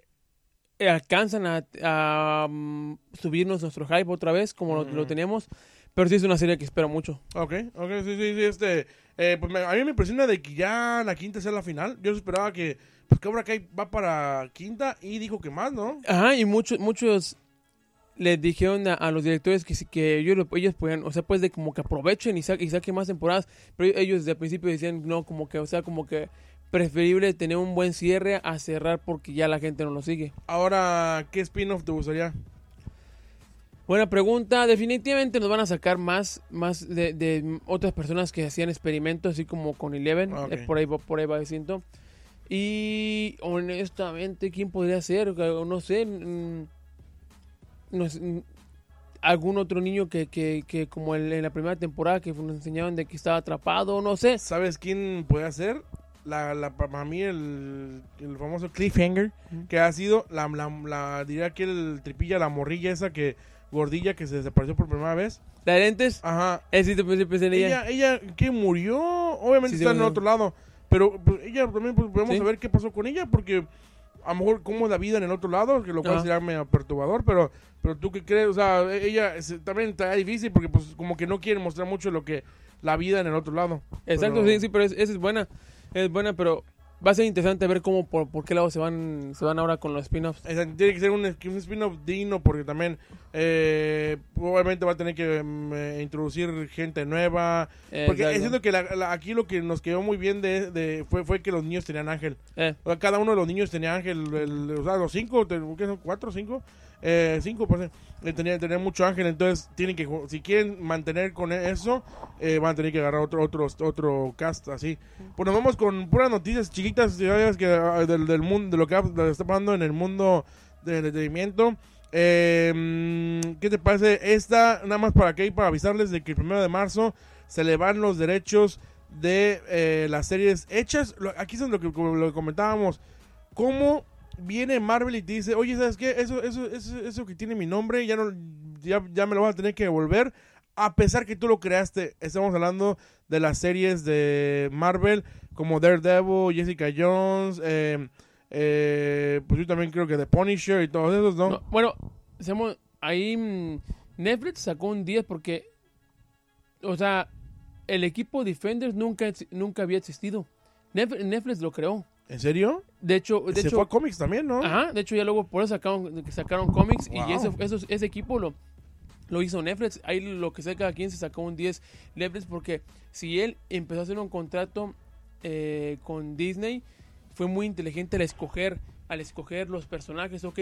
alcanzan a, a, mm, subirnos nuestro hype otra vez, como lo, lo teníamos. Pero sí es una serie que espero mucho. Ok, ok, sí, sí, sí, este, eh, pues me- a mí me impresiona de que ya la quinta sea la final. Yo esperaba que, pues Cobra Kai va para quinta y dijo que más, ¿no? Ajá, y muchos, muchos les dijeron a, a los directores que, que ellos, lo- ellos podían, o sea, pues de como que aprovechen y, sa- y saquen más temporadas, pero ellos desde el principio decían, no, como que, o sea, como que preferible tener un buen cierre a cerrar porque ya la gente no lo sigue. Ahora, ¿qué spin-off te gustaría? Buena pregunta, definitivamente nos van a sacar más, más de, de otras personas que hacían experimentos, así como con Eleven, Ah, eh, por ahí va, por ahí va siento. Y honestamente, ¿quién podría ser? No sé, mm, no sé, mm, algún otro niño que, que, que como el- en la primera temporada que nos enseñaban de que estaba atrapado, no sé. ¿Sabes quién puede ser? La, la, para mí, el, el famoso cliffhanger, que ha sido, la, la, la- diría que el tripilla, la morrilla esa que, gordilla que se desapareció por primera vez. ¿La de lentes? Ajá. Eh, sí, te pensé, pensé en ella. Ella, ella, que murió, obviamente Sí, está en otro lado, pero pues, ella también pues, podemos Sí. saber qué pasó con ella, porque a lo mejor cómo es la vida en el otro lado, que lo cual Ajá. sería medio perturbador, pero, pero tú qué crees, o sea, ella es- también está difícil porque pues como que no quieren mostrar mucho lo que la vida en el otro lado. Exacto, Pero- sí, sí, pero es- esa es buena. Es buena, pero va a ser interesante ver cómo, por, por qué lado se van, se van ahora con los spin-offs. Tiene que ser un, un spin-off digno porque también eh, obviamente va a tener que mm, eh, introducir gente nueva. Porque siento que la- la- aquí lo que nos quedó muy bien de, de- fue, fue que los niños tenían ángel. Eh, O sea, cada uno de los niños tenía ángel, el- o sea, los cinco, ¿qué son? ¿Cuatro o cinco? Eh, cinco, pues, eh, tenía, tenía mucho ángel, entonces tienen que, si quieren mantener con eso, eh, van a tener que agarrar otro, otro, otro cast así. Pues nos vamos con puras noticias chiquitas que, ah, del, mundo, de lo que está pasando en el mundo del entretenimiento. Eh, mm, ¿Qué te parece? Esta, nada más para que para avisarles de que el primero de marzo se le van los derechos de eh, las series hechas. Aquí es lo que, lo comentábamos. ¿Cómo viene Marvel y te dice, oye, ¿sabes qué? Eso, eso, eso, eso que tiene mi nombre, ya, no, ya, ya me lo vas a tener que devolver. A pesar que tú lo creaste, estamos hablando de las series de Marvel como Daredevil, Jessica Jones, eh, eh, pues yo también creo que The Punisher y todos esos, ¿no? No, bueno, ahí mm, Netflix sacó un 10 porque, o sea, el equipo Defenders nunca, nunca había existido. Netflix lo creó. ¿En serio? De hecho, de Se hecho fue a cómics también, ¿no? Ajá, de hecho ya luego por eso sacaron, sacaron cómics Wow. y ese, ese equipo lo, lo hizo Netflix. Ahí lo que sé cada quien se sacó un 10 Netflix porque si él empezó a hacer un contrato eh, con Disney, fue muy inteligente al escoger, al escoger los personajes, ok,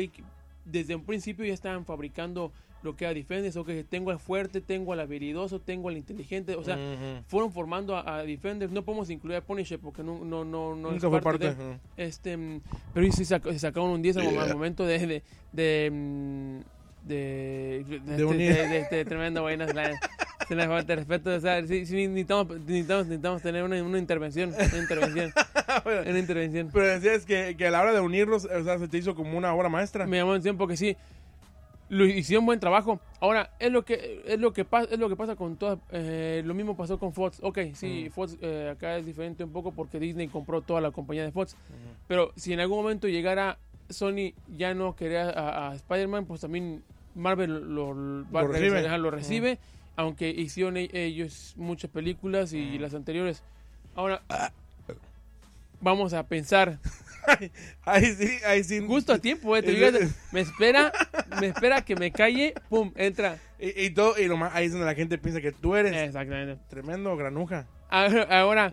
desde un principio ya estaban fabricando lo que era Defenders, ok, tengo al fuerte, tengo al habilidoso, tengo al inteligente, o sea, Ujú. fueron formando a, a Defenders, no podemos incluir a Punisher porque no, no, no, no es Nunca fue parte parte. de- ujú. este, mm, pero sí sac- se sacaron un 10 al, mo- al momento de de de, de, de, de- unir. de- de- de tremenda vaina. Se la falta de respeto. O sea, sí, sí, necesitamos, necesitamos, necesitamos tener una, una intervención. Una intervención. Bueno, Una intervención. Pero decías que, que a la hora de unirlos, o sea, se te hizo como una obra maestra. Me llamó la atención porque sí. Lo hicieron buen trabajo. Ahora, es lo que es lo que pasa es lo que pasa con todas eh, lo mismo pasó con Fox. Ok, sí, Mm. Fox eh, acá es diferente un poco porque Disney compró toda la compañía de Fox. Pero si en algún momento llegara Sony ya no quería a, a Spider-Man, pues también Marvel lo, lo- va- Lo recibe. lo recibe, aunque hicieron e- ellos muchas películas y las anteriores. Ahora, vamos a pensar, Ahí sí, ahí sí. justo a tiempo, eh, te digo, me espera, me espera que me calle, pum, entra. Y, y todo, y lo más, ahí es donde la gente piensa que tú eres Exactamente. tremendo granuja. Ahora, ahora,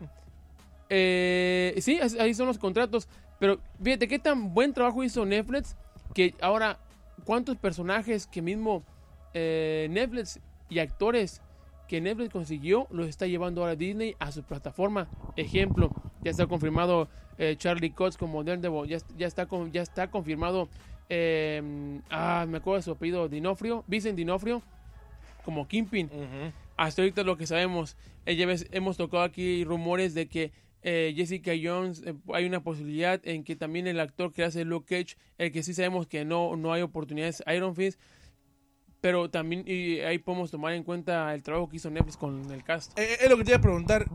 eh, sí, ahí son los contratos. Pero fíjate qué tan buen trabajo hizo Netflix. Que ahora, ¿cuántos personajes que mismo eh, Netflix y actores que Netflix consiguió los está llevando ahora Disney a su plataforma? Ejemplo, ya está confirmado eh, Charlie Cox como Daredevil. Ya, ya, está, con- ya está confirmado. eh, ah, me acuerdo de su apellido, Dinofrio, Vincent Dinofrio, como Kingpin hasta ahorita lo que sabemos, eh, ya ves, hemos tocado aquí rumores de que eh, Jessica Jones, eh, hay una posibilidad en que también el actor que hace Luke Cage, el que sí sabemos que no, no hay oportunidades, Iron Fist, pero también y ahí podemos tomar en cuenta el trabajo que hizo Netflix con el cast. Eh, es lo que te iba a preguntar.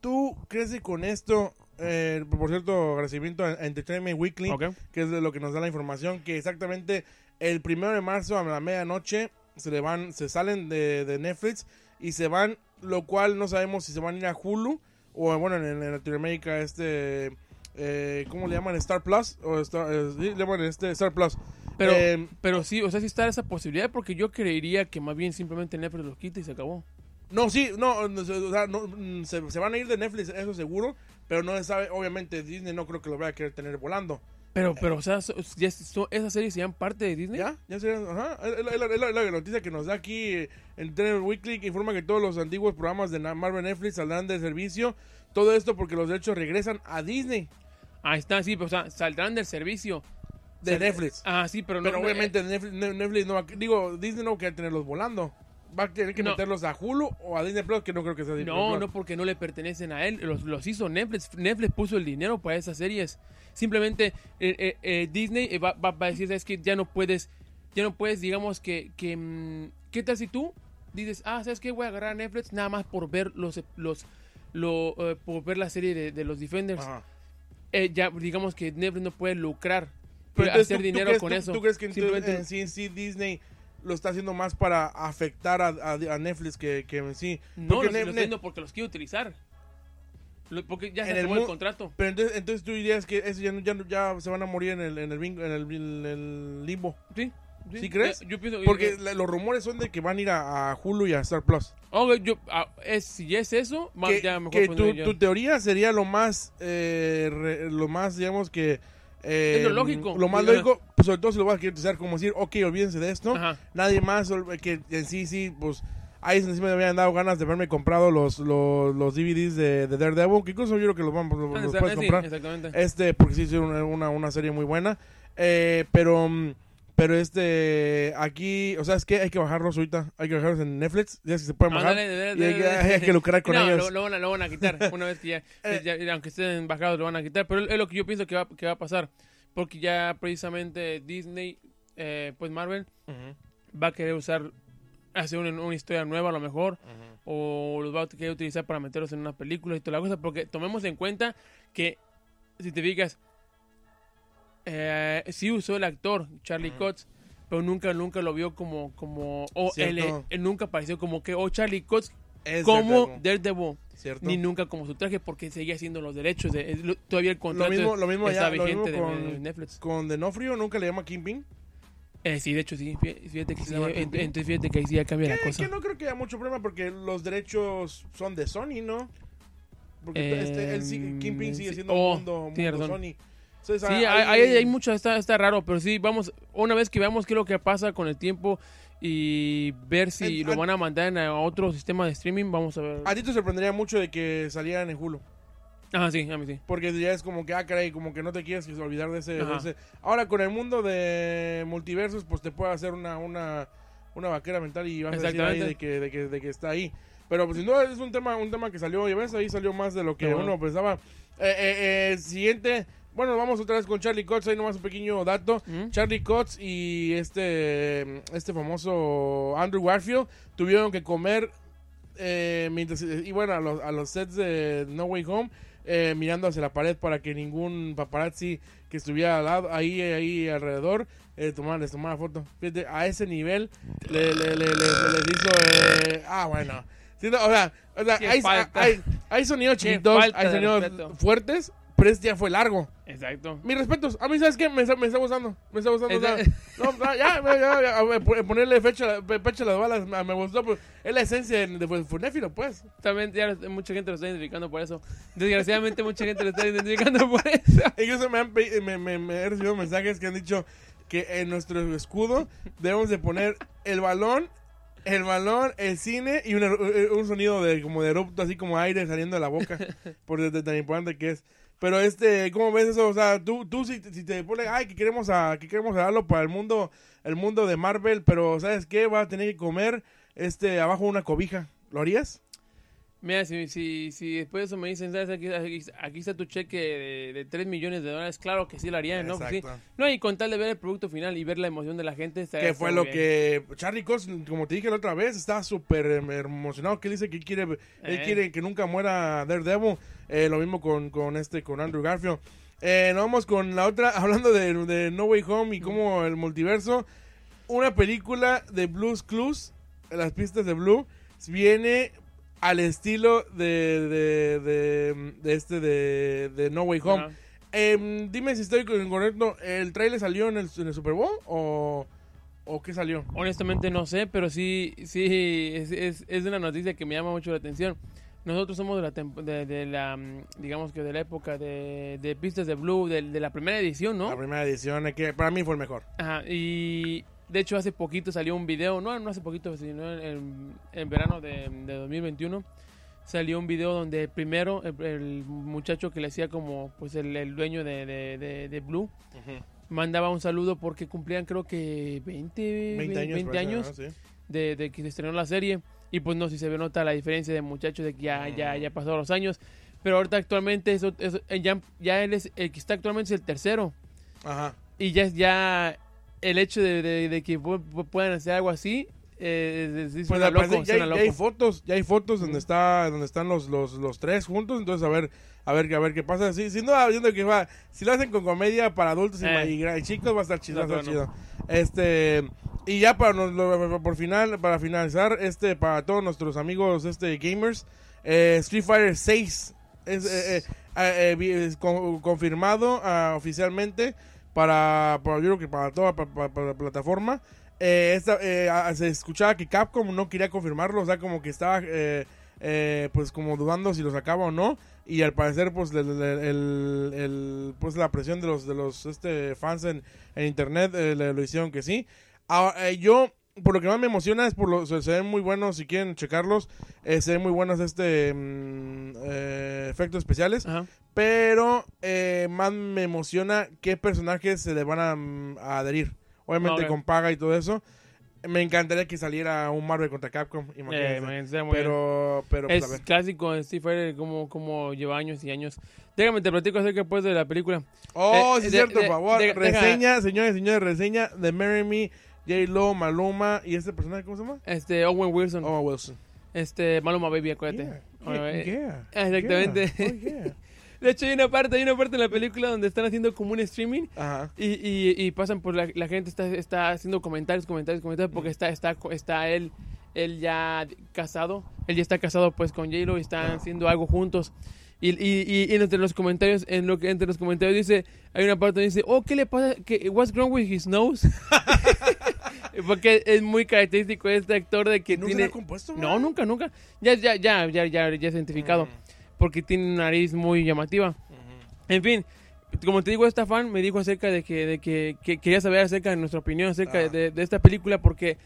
¿Tú crees que con esto, eh, por cierto, agradecimiento a Entertainment Weekly, Ok. que es de lo que nos da la información, que exactamente el primero de marzo a la medianoche se le van, se salen de, de Netflix y se van, lo cual no sabemos si se van a ir a Hulu o bueno, en, en Latinoamérica este, eh, ¿cómo le llaman? Star Plus o Star, eh, sí, le llaman este Star Plus. Pero, Eh, pero sí, o sea, sí está esa posibilidad porque yo creería que más bien simplemente Netflix los quita y se acabó. No, sí, no, no, o sea, no, mm, se, se van a ir de Netflix, eso seguro, pero no se sabe, obviamente Disney no creo que lo vaya a querer tener volando. Pero, pero, o sea, so- ya so- esas series sean parte de Disney. ¿Ya? ¿Ya serían? Ajá, es la, noticia que nos da aquí eh, en Tenor Weekly, que informa que todos los antiguos programas de Marvel Netflix saldrán de servicio, todo esto porque los derechos regresan a Disney, Ahí está, sí, pero o sea, saldrán del servicio. de Sal- Netflix. Ah, sí, pero no. pero no, obviamente Netflix, Ne- Netflix no va, a- digo, Disney no va a querer tenerlos volando. Va a tener que No. meterlos a Hulu o a Disney Plus, que no creo que sea Disney No, Plus. no porque no le pertenecen a él, los, los hizo Netflix, Netflix puso el dinero para esas series. Simplemente eh, eh, eh, Disney va, va- va a decir, es que ya no puedes, ya no puedes, digamos que, que mm, ¿qué tal si tú dices, ah, sabes qué, voy a agarrar a Netflix nada más por ver los, los, lo, por ver la serie de, de los Defenders? Ya digamos que Netflix no puede lucrar, Pero hacer ¿tú- tú dinero crees- con tú- eso. ¿Tú crees que Simplemente- en sí, en sí Disney lo está haciendo más para afectar a, a- a Netflix que, que en sí? no, Porque los, Ne- los Ne- haciendo porque los quiere utilizar. Lo- Porque ya se el acabó el contrato. Pero entonces, entonces tú dirías que eso ya, ya, ya se van a morir en el, en el, bingo- en el, en el limbo. Sí. ¿Sí crees? Eh, Yo pienso Porque los rumores son de que van a ir a, a Hulu y a Star Plus. Ok, yo, ah, es, si es eso, más Que, ya mejor que tu, yo. tu teoría sería lo más, eh, re- lo más, digamos que eh, Es lo lógico. Lo más lógico, pues, sobre todo si lo vas a querer utilizar como decir, ok, olvídense de esto. Ajá. Nadie más, que en sí, sí, pues ahí sí me habían dado ganas de haberme comprado los, los, los DVDs de, de Daredevil, que incluso yo creo que los, vamos, los, Ah, los puedes sí, comprar. exactamente. Este, porque sí es una, una, una serie muy buena. Eh, pero, mm, pero este, aquí, o sea, es que hay que bajarlos ahorita. Hay que bajarlos en Netflix. Ya que se pueden bajar. Ándale, de- y de- hay, que, hay que lucrar con no, ellos. Lo, lo van a, lo van a quitar. Una vez que ya, Eh. ya- aunque estén bajados, lo van a quitar. Pero es lo que yo pienso que va, que va a pasar. Porque ya precisamente Disney, eh, pues Marvel, Ujú, va a querer usar, hacer una, una historia nueva a lo mejor. ujú. O los va a querer utilizar para meterlos en una película y toda la cosa. Porque tomemos en cuenta que, si te fijas, eh, sí usó el actor Charlie Cox. Pero nunca, nunca lo vio como, como, o él, él nunca apareció como que, o Charlie Cox Es como Daredevil, ¿cierto? ni nunca como su traje porque seguía haciendo los derechos de lo- todavía el contrato mismo- lo mismo está allá, lo vigente mismo con- de Netflix Con Denofrio nunca le llama Kingpin. eh, sí de hecho sí fí- fíjate que ¿Se sí eh, entonces fíjate que ahí sí ya cambia la cosa que no creo que haya mucho problema porque los derechos son de Sony, ¿no? Porque este, él sigue- Em, Kingpin sigue siendo Oh, mundo, tiene mundo razón. Sony. Sí hay, hay, hay mucho está, está raro pero sí vamos una vez que veamos qué es lo que pasa con el tiempo y ver si En- lo an- van a mandar en a otro sistema de streaming vamos a ver A ti te sorprendería mucho de que salieran en Hulu. ah sí a mí sí Porque ya es como que, ah, caray, como que no te quieres olvidar de ese, de Ajá. ese- Ahora, con el mundo de multiversos, pues te puede hacer una, una, una vaquera mental y vas a decir ahí de que, de, que, de que está ahí. Pero pues sin duda es un tema, un tema que salió, ya ves, ahí salió más de lo que bueno. uno pensaba. Eh, eh, eh, siguiente, bueno, vamos otra vez con Charlie Cox, ahí nomás un pequeño dato. ¿Mm? Charlie Cox y este, este famoso Andrew Garfield tuvieron que comer eh, mientras iban a los, a los sets de No Way Home eh, mirando hacia la pared para que ningún paparazzi que estuviera al lado, ahí, ahí alrededor eh, tomara, les tomara foto. Fíjate, a ese nivel le, le, le, hizo... eh, ah, bueno. O sea, o sea Qué hay, hay, hay sonidos chiquitos, hay sonidos fuertes, pero este ya fue largo. exacto Mis respetos. A mí, ¿sabes qué? Me, está- me está gustando. Me está gustando. no, no, ya, ya, ya, ya, ponerle fecha, fe- fecha a las balas. Me, me gustó. Pues, es la esencia de, de Funéfilo, pues. también ya mucha gente lo está identificando por eso desgraciadamente mucha gente lo está identificando por eso Incluso me, han me, me- me he recibido mensajes que han dicho que en nuestro escudo debemos de poner el balón, el balón, el cine y un, un sonido de como de erupto, así como aire saliendo de la boca, por de, de tan importante que es. Pero este, ¿cómo ves eso? O sea, tú, tú si, si te pones, ay, que queremos a, que queremos darlo para el mundo, el mundo de Marvel, pero ¿sabes qué? Va a tener que comer este abajo una cobija. ¿Lo harías? Mira, si, si, si después de eso me dicen, ¿sabes? Aquí, aquí, aquí está tu cheque de, de 3 millones de dólares, claro que sí lo haría, ¿no? Pues sí. No, y con tal de ver el producto final y ver la emoción de la gente. está- Que está fue lo bien. que Charlie Cox, como te dije la otra vez, estaba súper em, emocionado. Que dice que quiere, él Eh. quiere que nunca muera Daredevil. Eh, lo mismo con, con este, con Andrew Garfield. Eh, nos vamos con la otra, hablando de, de No Way Home y cómo el multiverso. Una película de Blues Clues, las pistas de Blue, viene al estilo de, de, de, de este de, de No Way Home. Em, dime si estoy correcto. ¿El trailer salió en el, en el Super Bowl o, o qué salió? Honestamente no sé, pero sí, sí, es, es, es una noticia que me llama mucho la atención. Nosotros somos de la, de, de la mm, digamos que de la época de, de Pistas de Blue, de, de la primera edición, ¿no? La primera edición, que para mí fue el mejor. Ajá, y de hecho hace poquito salió un video, no, no hace poquito, sino en, en- verano de, de 2021, salió un video donde primero el, el muchacho que le hacía como pues el, el dueño de, de, de- Blue mandaba un saludo porque cumplían creo que 20, 20 años. 20 parece, años ¿no? Sí. de, que se estrenó la serie. Y pues no, si se ve nota la diferencia de muchachos de que ya, ya, ya pasaron los años. Pero ahorita actualmente eso, eso- eh, ya, ya él es el que está actualmente es el tercero. Ajá. Y ya es ya el hecho de, de- de que pu- pu- puedan hacer algo así. Eh, es- es- Pues ya, hay, ya fotos, ya hay fotos donde está, donde están los, los, los tres juntos, entonces a ver, a ver, a ver qué pasa. Sí, sin duda, viendo que va, si lo hacen con comedia para adultos y, Eh. y y chicos va a estar chido, va a estar Está chido. Este, y ya para nos- lo- por final, para finalizar, este, para todos nuestros amigos, este, gamers, eh, Street Fighter 6 es, eh, eh, eh, es con- confirmado ah, oficialmente para, para, yo creo que para toda pa- pa- pa- la plataforma. Eh, esta, eh, se escuchaba que Capcom no quería confirmarlo, o sea, como que estaba eh, eh, pues como dudando si lo sacaba o no. Y al parecer, pues, el, pues la presión de los, de los este, fans en, en internet eh, le, lo hicieron que sí. Ahora, yo, por lo que más me emociona es por los, se, se ven muy buenos, si quieren checarlos, eh, se ven muy buenos este mm, eh, efectos especiales. Ajá. Pero eh, más me emociona qué personajes se le van a, mm, a adherir. Obviamente con paga y todo eso. Me encantaría que saliera un Marvel contra Capcom. imagínense. Eh, imagínate, está muy bien. pero, pero pues, a es ver. clásico en Steve Fighter, como, como lleva años y años. Déjame, te platico acerca pues de la película. Oh, eh, sí, de- cierto, de- por favor. de- reseña, señores señores, reseña de Marry Me, J-Lo, Maluma y este personaje, ¿cómo se llama? Este, Owen Wilson. Oh, Wilson. Este, Maluma Baby, acuérdate. Yeah, yeah, eh, exactamente. yeah, oh. De hecho, hay una parte, hay una parte en la película donde están haciendo como un streaming Ajá. y, y, y pasan por la, la gente está, está haciendo comentarios, comentarios, comentarios porque está, está, está él, él ya casado, él ya está casado pues con J-Lo y están haciendo algo juntos. Y, y, y, y entre los comentarios, en lo que entre los comentarios dice, hay una parte donde dice, oh, ¿qué le pasa? ¿Qué, what's wrong with his nose? Porque es muy característico este actor de que ¿No se tiene... compuesto? No, nunca, nunca. Ya, ya, ya, ya, ya, ya es identificado. Porque tiene una nariz muy llamativa. En fin, como te digo, esta fan me dijo acerca de que, de que, que quería saber acerca de nuestra opinión acerca Ah. de, de esta película porque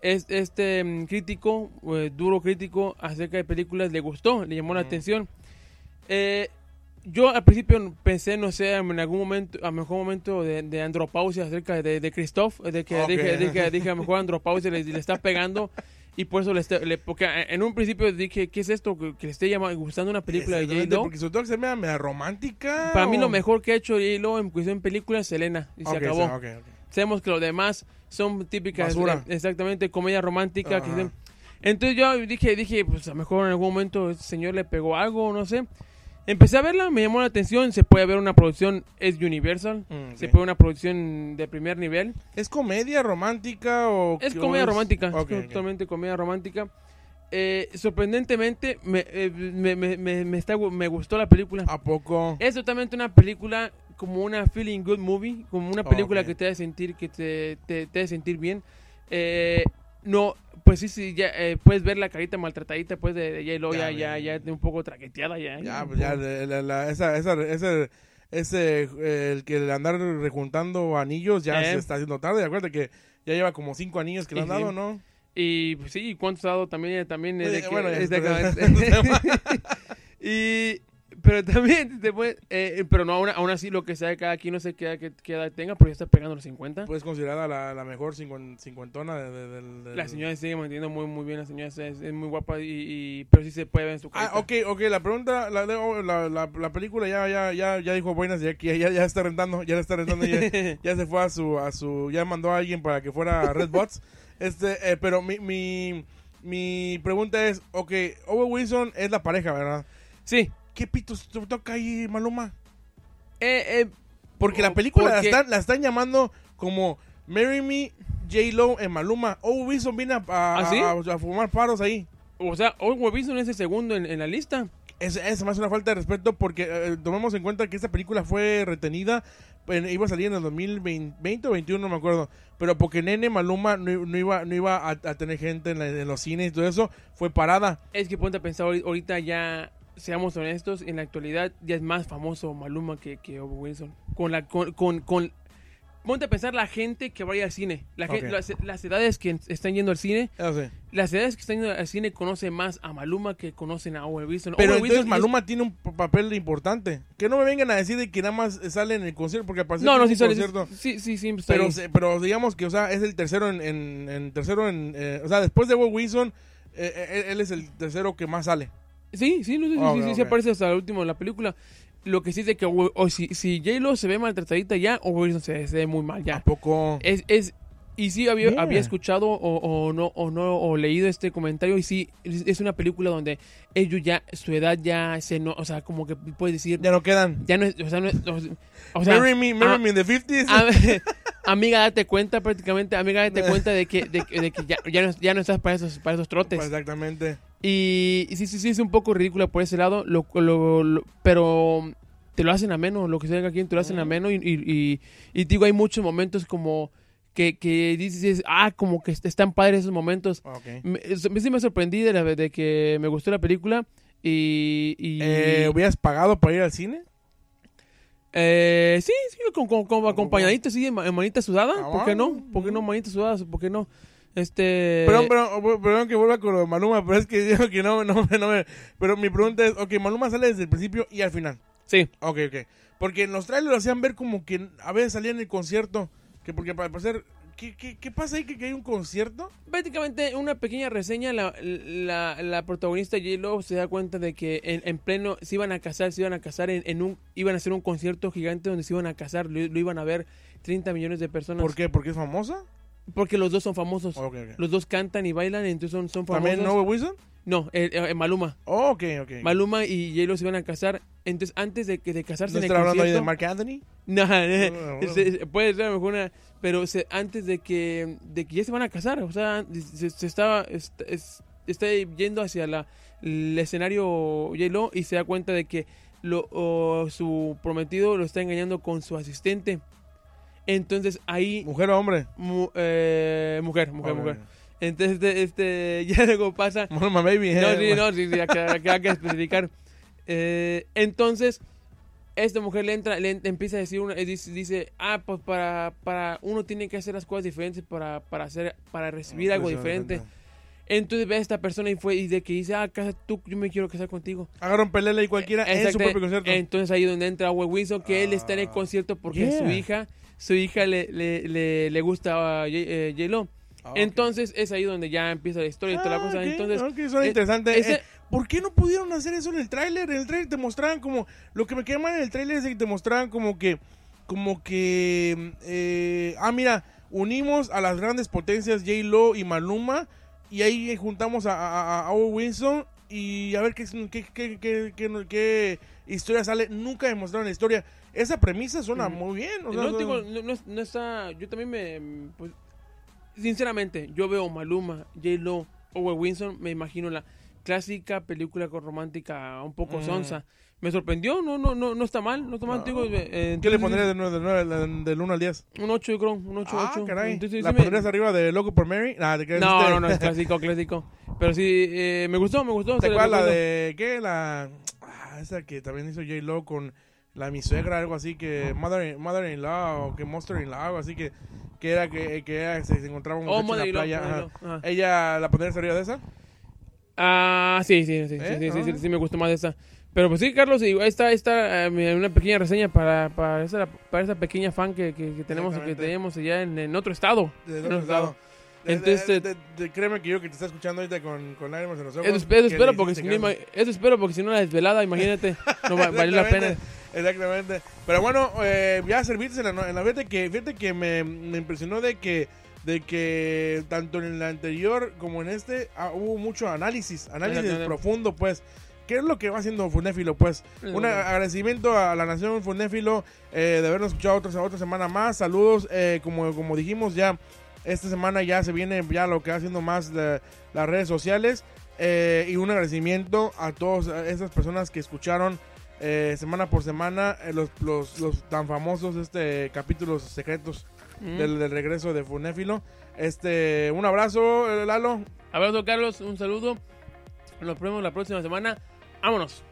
es, este mm, crítico, eh, duro crítico acerca de películas, le gustó, le llamó la Mm. atención. Eh, yo al principio pensé, no sé, en algún momento, a lo mejor momento de, de andropausia acerca de, de Christoph, de que Ok. dije, dije, dije, a lo mejor andropausia le, le está pegando y por eso le, está- le- porque en un principio dije, ¿qué es esto? Que, que le esté llama- gustando una película de Exactamente, J-Lo. Porque todo que se me media romántica. Para mí o- lo mejor que ha hecho J-Lo en cuestión de películas es Selena. Y se Ok, acabó. ok, ok. Sabemos que los demás son típicas, Basura. eh, exactamente, comedia romántica. que Ajá. se- Entonces yo dije, dije, pues a lo mejor en algún momento este señor le pegó algo, no sé. Empecé a verla, me llamó la atención. Se puede ver una producción, es Universal. Mm, Se puede ver una producción de primer nivel. ¿Es comedia romántica o Es comedia romántica, es totalmente comedia romántica. Eh, sorprendentemente, me, eh, me, me, me, me está, me gustó la película. ¿A poco? Es totalmente una película como una feeling good movie, como una película que te hace sentir que te, te, te hace sentir bien. Eh, no, pues sí, sí, ya eh, puedes ver la carita maltratadita pues de, de J-Lo Ya, ya, ya, ya. un poco traqueteada ya. Ya, pues ya, la- la- esa, esa, ese, ese, eh, el que el andar rejuntando anillos ya Eh. se está haciendo tarde. Acuérdate que ya lleva como cinco anillos que le han sí. dado, ¿no? Y pues, sí, ¿cuántos ha dado también? también de Eh, que- bueno, ya es de que- y pero también te puede- eh, pero no aún, aún así lo que sea cada quien no sé qué edad, qué- qué edad tenga porque ya está pegando los 50 Pues considerada la, la mejor cincuen- cincuentona de, de- la señora sigue manteniendo muy muy bien la señora es, es muy guapa y, y- pero sí se puede ver en su cara Ah, ok, ok, la pregunta, la, la, la, la película ya, ya, ya, ya dijo buenas, ya, ya, ya, está rentando, ya la está rentando, ya, ya se fue a su, a su, ya mandó a alguien para que fuera a Redbots, este, eh, pero mi, mi, mi pregunta es, ok, Owen Wilson es la pareja, ¿verdad? sí ¿Qué pitos te toca ahí, Maluma? eh, eh, Porque la Oh, película porque- La, están, la están llamando como Marry Me, J-Lo en Maluma. Owen Wilson viene a, a, ¿Ah, sí? a- a fumar paros ahí. o sea Owen Wilson es el segundo en, en la lista Es, es más una falta de respeto porque eh, tomemos en cuenta que esta película fue retenida, en- iba a salir en el 2020 o 21, no me acuerdo, pero porque Nene Maluma no, no iba, no iba a, tener gente en, la- en los cines y todo eso, fue parada. es que ponte a pensar ahori- ahorita ya seamos honestos en la actualidad ya es más famoso Maluma que, que Owen Wilson con la con, con, con- ponte a pensar la gente que vaya al cine la gente, Ok. las, las edades que están yendo al cine sí. las edades que están yendo al cine conocen más a Maluma que conocen a Owen Wilson. Pero Owen entonces Wilson es- Maluma tiene un papel importante. Que no me vengan a decir de que nada más sale en el concierto, porque al parecer No, no, sí, sale- concierto. sí, sí, sí, Pero, pero digamos que, o sea, es el tercero en, en, en tercero en, eh, o sea, después de Owen Wilson, eh, eh, él es el tercero que más sale. Sí, sí, no, sí, Ok, sí, sí, sí ok. aparece hasta el último de la película. Lo que sí es de que o si, si J-Lo se ve maltratadita ya, Owen Wilson se, se ve muy mal ¿A ya. poco? Es, es, y sí había, Yeah. había escuchado o, o no o no o leído este comentario y sí es una película donde ellos ya su edad ya se no, o sea, como que puedes decir Ya no quedan. ya no es, o sea, no es- o sea, marry me, marry ah, me in the 50s. Am- amiga, date cuenta prácticamente, amiga, date cuenta de que, de, que- de que ya, ya, no, ya no estás para esos, para esos trotes. Exactamente. Y, y sí, sí, sí, es un poco ridícula por ese lado, lo, lo- lo- pero te lo hacen ameno, lo que se haga aquí te lo hacen Mm. ameno y, y, y, y digo, hay muchos momentos como que, que dices, ah, como que están padres esos momentos. Ok. Me, eso- sí me sorprendí de, la, de que me gustó la película y... y Eh, ¿Hubieras pagado para ir al cine? eh, sí, sí, con, con, con acompañadito, sí, en, ma- en manita sudada, Ah, ¿por qué no? ¿Por qué no manita sudada? ¿Por qué no? Este... Perdón, perdón, perdón que vuelva con lo de Maluma, pero es que digo que no, no, no me... Pero mi pregunta es, ok, Maluma sale desde el principio y al final. Sí, Ok, ok. Porque en los trailers lo hacían ver como que a veces salía en el concierto. Que porque para parecer... ¿Qué, qué, qué pasa ahí que, que hay un concierto? prácticamente una pequeña reseña, la, la, la protagonista J-Lo se da cuenta de que en, en pleno se iban a casar, se iban a casar en, en un, iban a hacer un concierto gigante donde se iban a casar, lo, lo iban a ver 30 millones de personas. ¿Por qué? ¿Porque es famosa? Porque los dos son famosos. Los dos cantan y bailan, entonces son, son famosos. ¿También Noah Wilson? No, eh, eh, Maluma. Oh, ok, ok. Maluma y J-Lo se iban a casar. Entonces, antes de, que- de casarse ¿No en el hablando ahí de. Mark Anthony? No, Bueno, bueno. se- puede ser mejor una, pero se- antes de que de que ya se van a casar, o sea, se, se estaba est- es- está yendo hacia la el escenario J-Lo y se da cuenta de que lo o su prometido lo está engañando con su asistente. Entonces ahí ¿Mujer o hombre? mu- eh, mujer, mujer, mujer. Entonces este, este ya luego pasa Maluma, baby. no, eh, sí, no, sí, sí, hay que, hay que- especificar. Eh, entonces, esta mujer le entra, le empieza a decir, una, eh, dice, dice, ah, pues para, para, uno tiene que hacer las cosas diferentes para, para hacer, para recibir algo Pues, diferente. Entonces ve a esta persona y fue, y de que dice, ah, casa, tú, yo me quiero casar contigo. Agarra un pelele y cualquiera en su Exacto. propio concierto. Entonces ahí donde entra Owen Wilson, que él está en el Ah, concierto porque su yeah. hija, su hija le, le, le, le gusta a J- eh, J-Lo. Ah. Entonces es ahí donde ya empieza la historia y toda la Ah, cosa. ok, Entonces, ok, suena eh, interesante. ese- Eh, ¿Por qué no pudieron hacer eso en el tráiler? En el tráiler te mostraban como... Lo que me queda mal en el tráiler es que te mostraban como que... Como que... eh, ah, mira, unimos a las grandes potencias J-Lo y Maluma. Y ahí juntamos a, a, a Owen Wilson. Y a ver qué, qué, qué, qué, qué- qué historia sale. Nunca demostraron la historia. Esa premisa suena Ujú. muy bien. o sea, no, digo, no, no- no está. Yo también me. Pues, sinceramente, yo veo Maluma, J-Lo, Owen Wilson, me imagino la clásica película romántica un poco Mm. sonsa. Me sorprendió, no, no, no, no está mal, no está mal. No. digo, eh, ¿Qué le pondrías de nueve- de nueve- del 1 al 10? Un 8, yo creo, un 8, Ah, 8. caray. Entonces, ¿La sí me- arriba de Loco por Mary? Nah, te No, no, no, es clásico, clásico. Pero sí, eh, me gustó, me gustó. ¿Te acuerdas la de qué? La ah, esa que también hizo J Lo con la mi suegra algo así que mother mother in law o que monster in law algo así que que era que, que era- se, se encontraba un Oh, en la playa. ajá. Mother-in-law, ajá. Ella la pondrías arriba de esa? Ah, sí, sí, sí, sí, ¿Eh? sí, sí, sí, Ah. sí, me gustó más esa. Pero pues sí, Carlos, y ahí está, está eh, una pequeña reseña para, para, esa, para esa pequeña fan que, que, que tenemos que tenemos allá en, en otro estado. De En otro lado. De- de- Entonces, de- de- de- créeme que yo que te está escuchando ahorita con, con lágrimas en los ojos. Eso, le espero porque si eso espero porque si no la desvelada, imagínate, no va- valió la pena. Exactamente. Pero bueno, eh, ya servirse en la, en la fíjate que, fíjate que me, me impresionó de que de que tanto en el anterior como en este ah, hubo mucho análisis, análisis profundo, pues. ¿Qué es lo que va haciendo Funéfilo? Pues un agradecimiento a la nación Funéfilo eh, de habernos escuchado otra, otra semana más. Saludos, eh, como, como dijimos ya, esta semana ya se viene ya lo que va haciendo más la- las redes sociales. eh, y un agradecimiento a todas esas personas que escucharon eh, semana por semana eh, los, los, los tan famosos este capítulos secretos Mm. del, del regreso de Funéfilo. Este, un abrazo, Lalo. Abrazo, Carlos, un saludo. Nos vemos la próxima semana. Vámonos.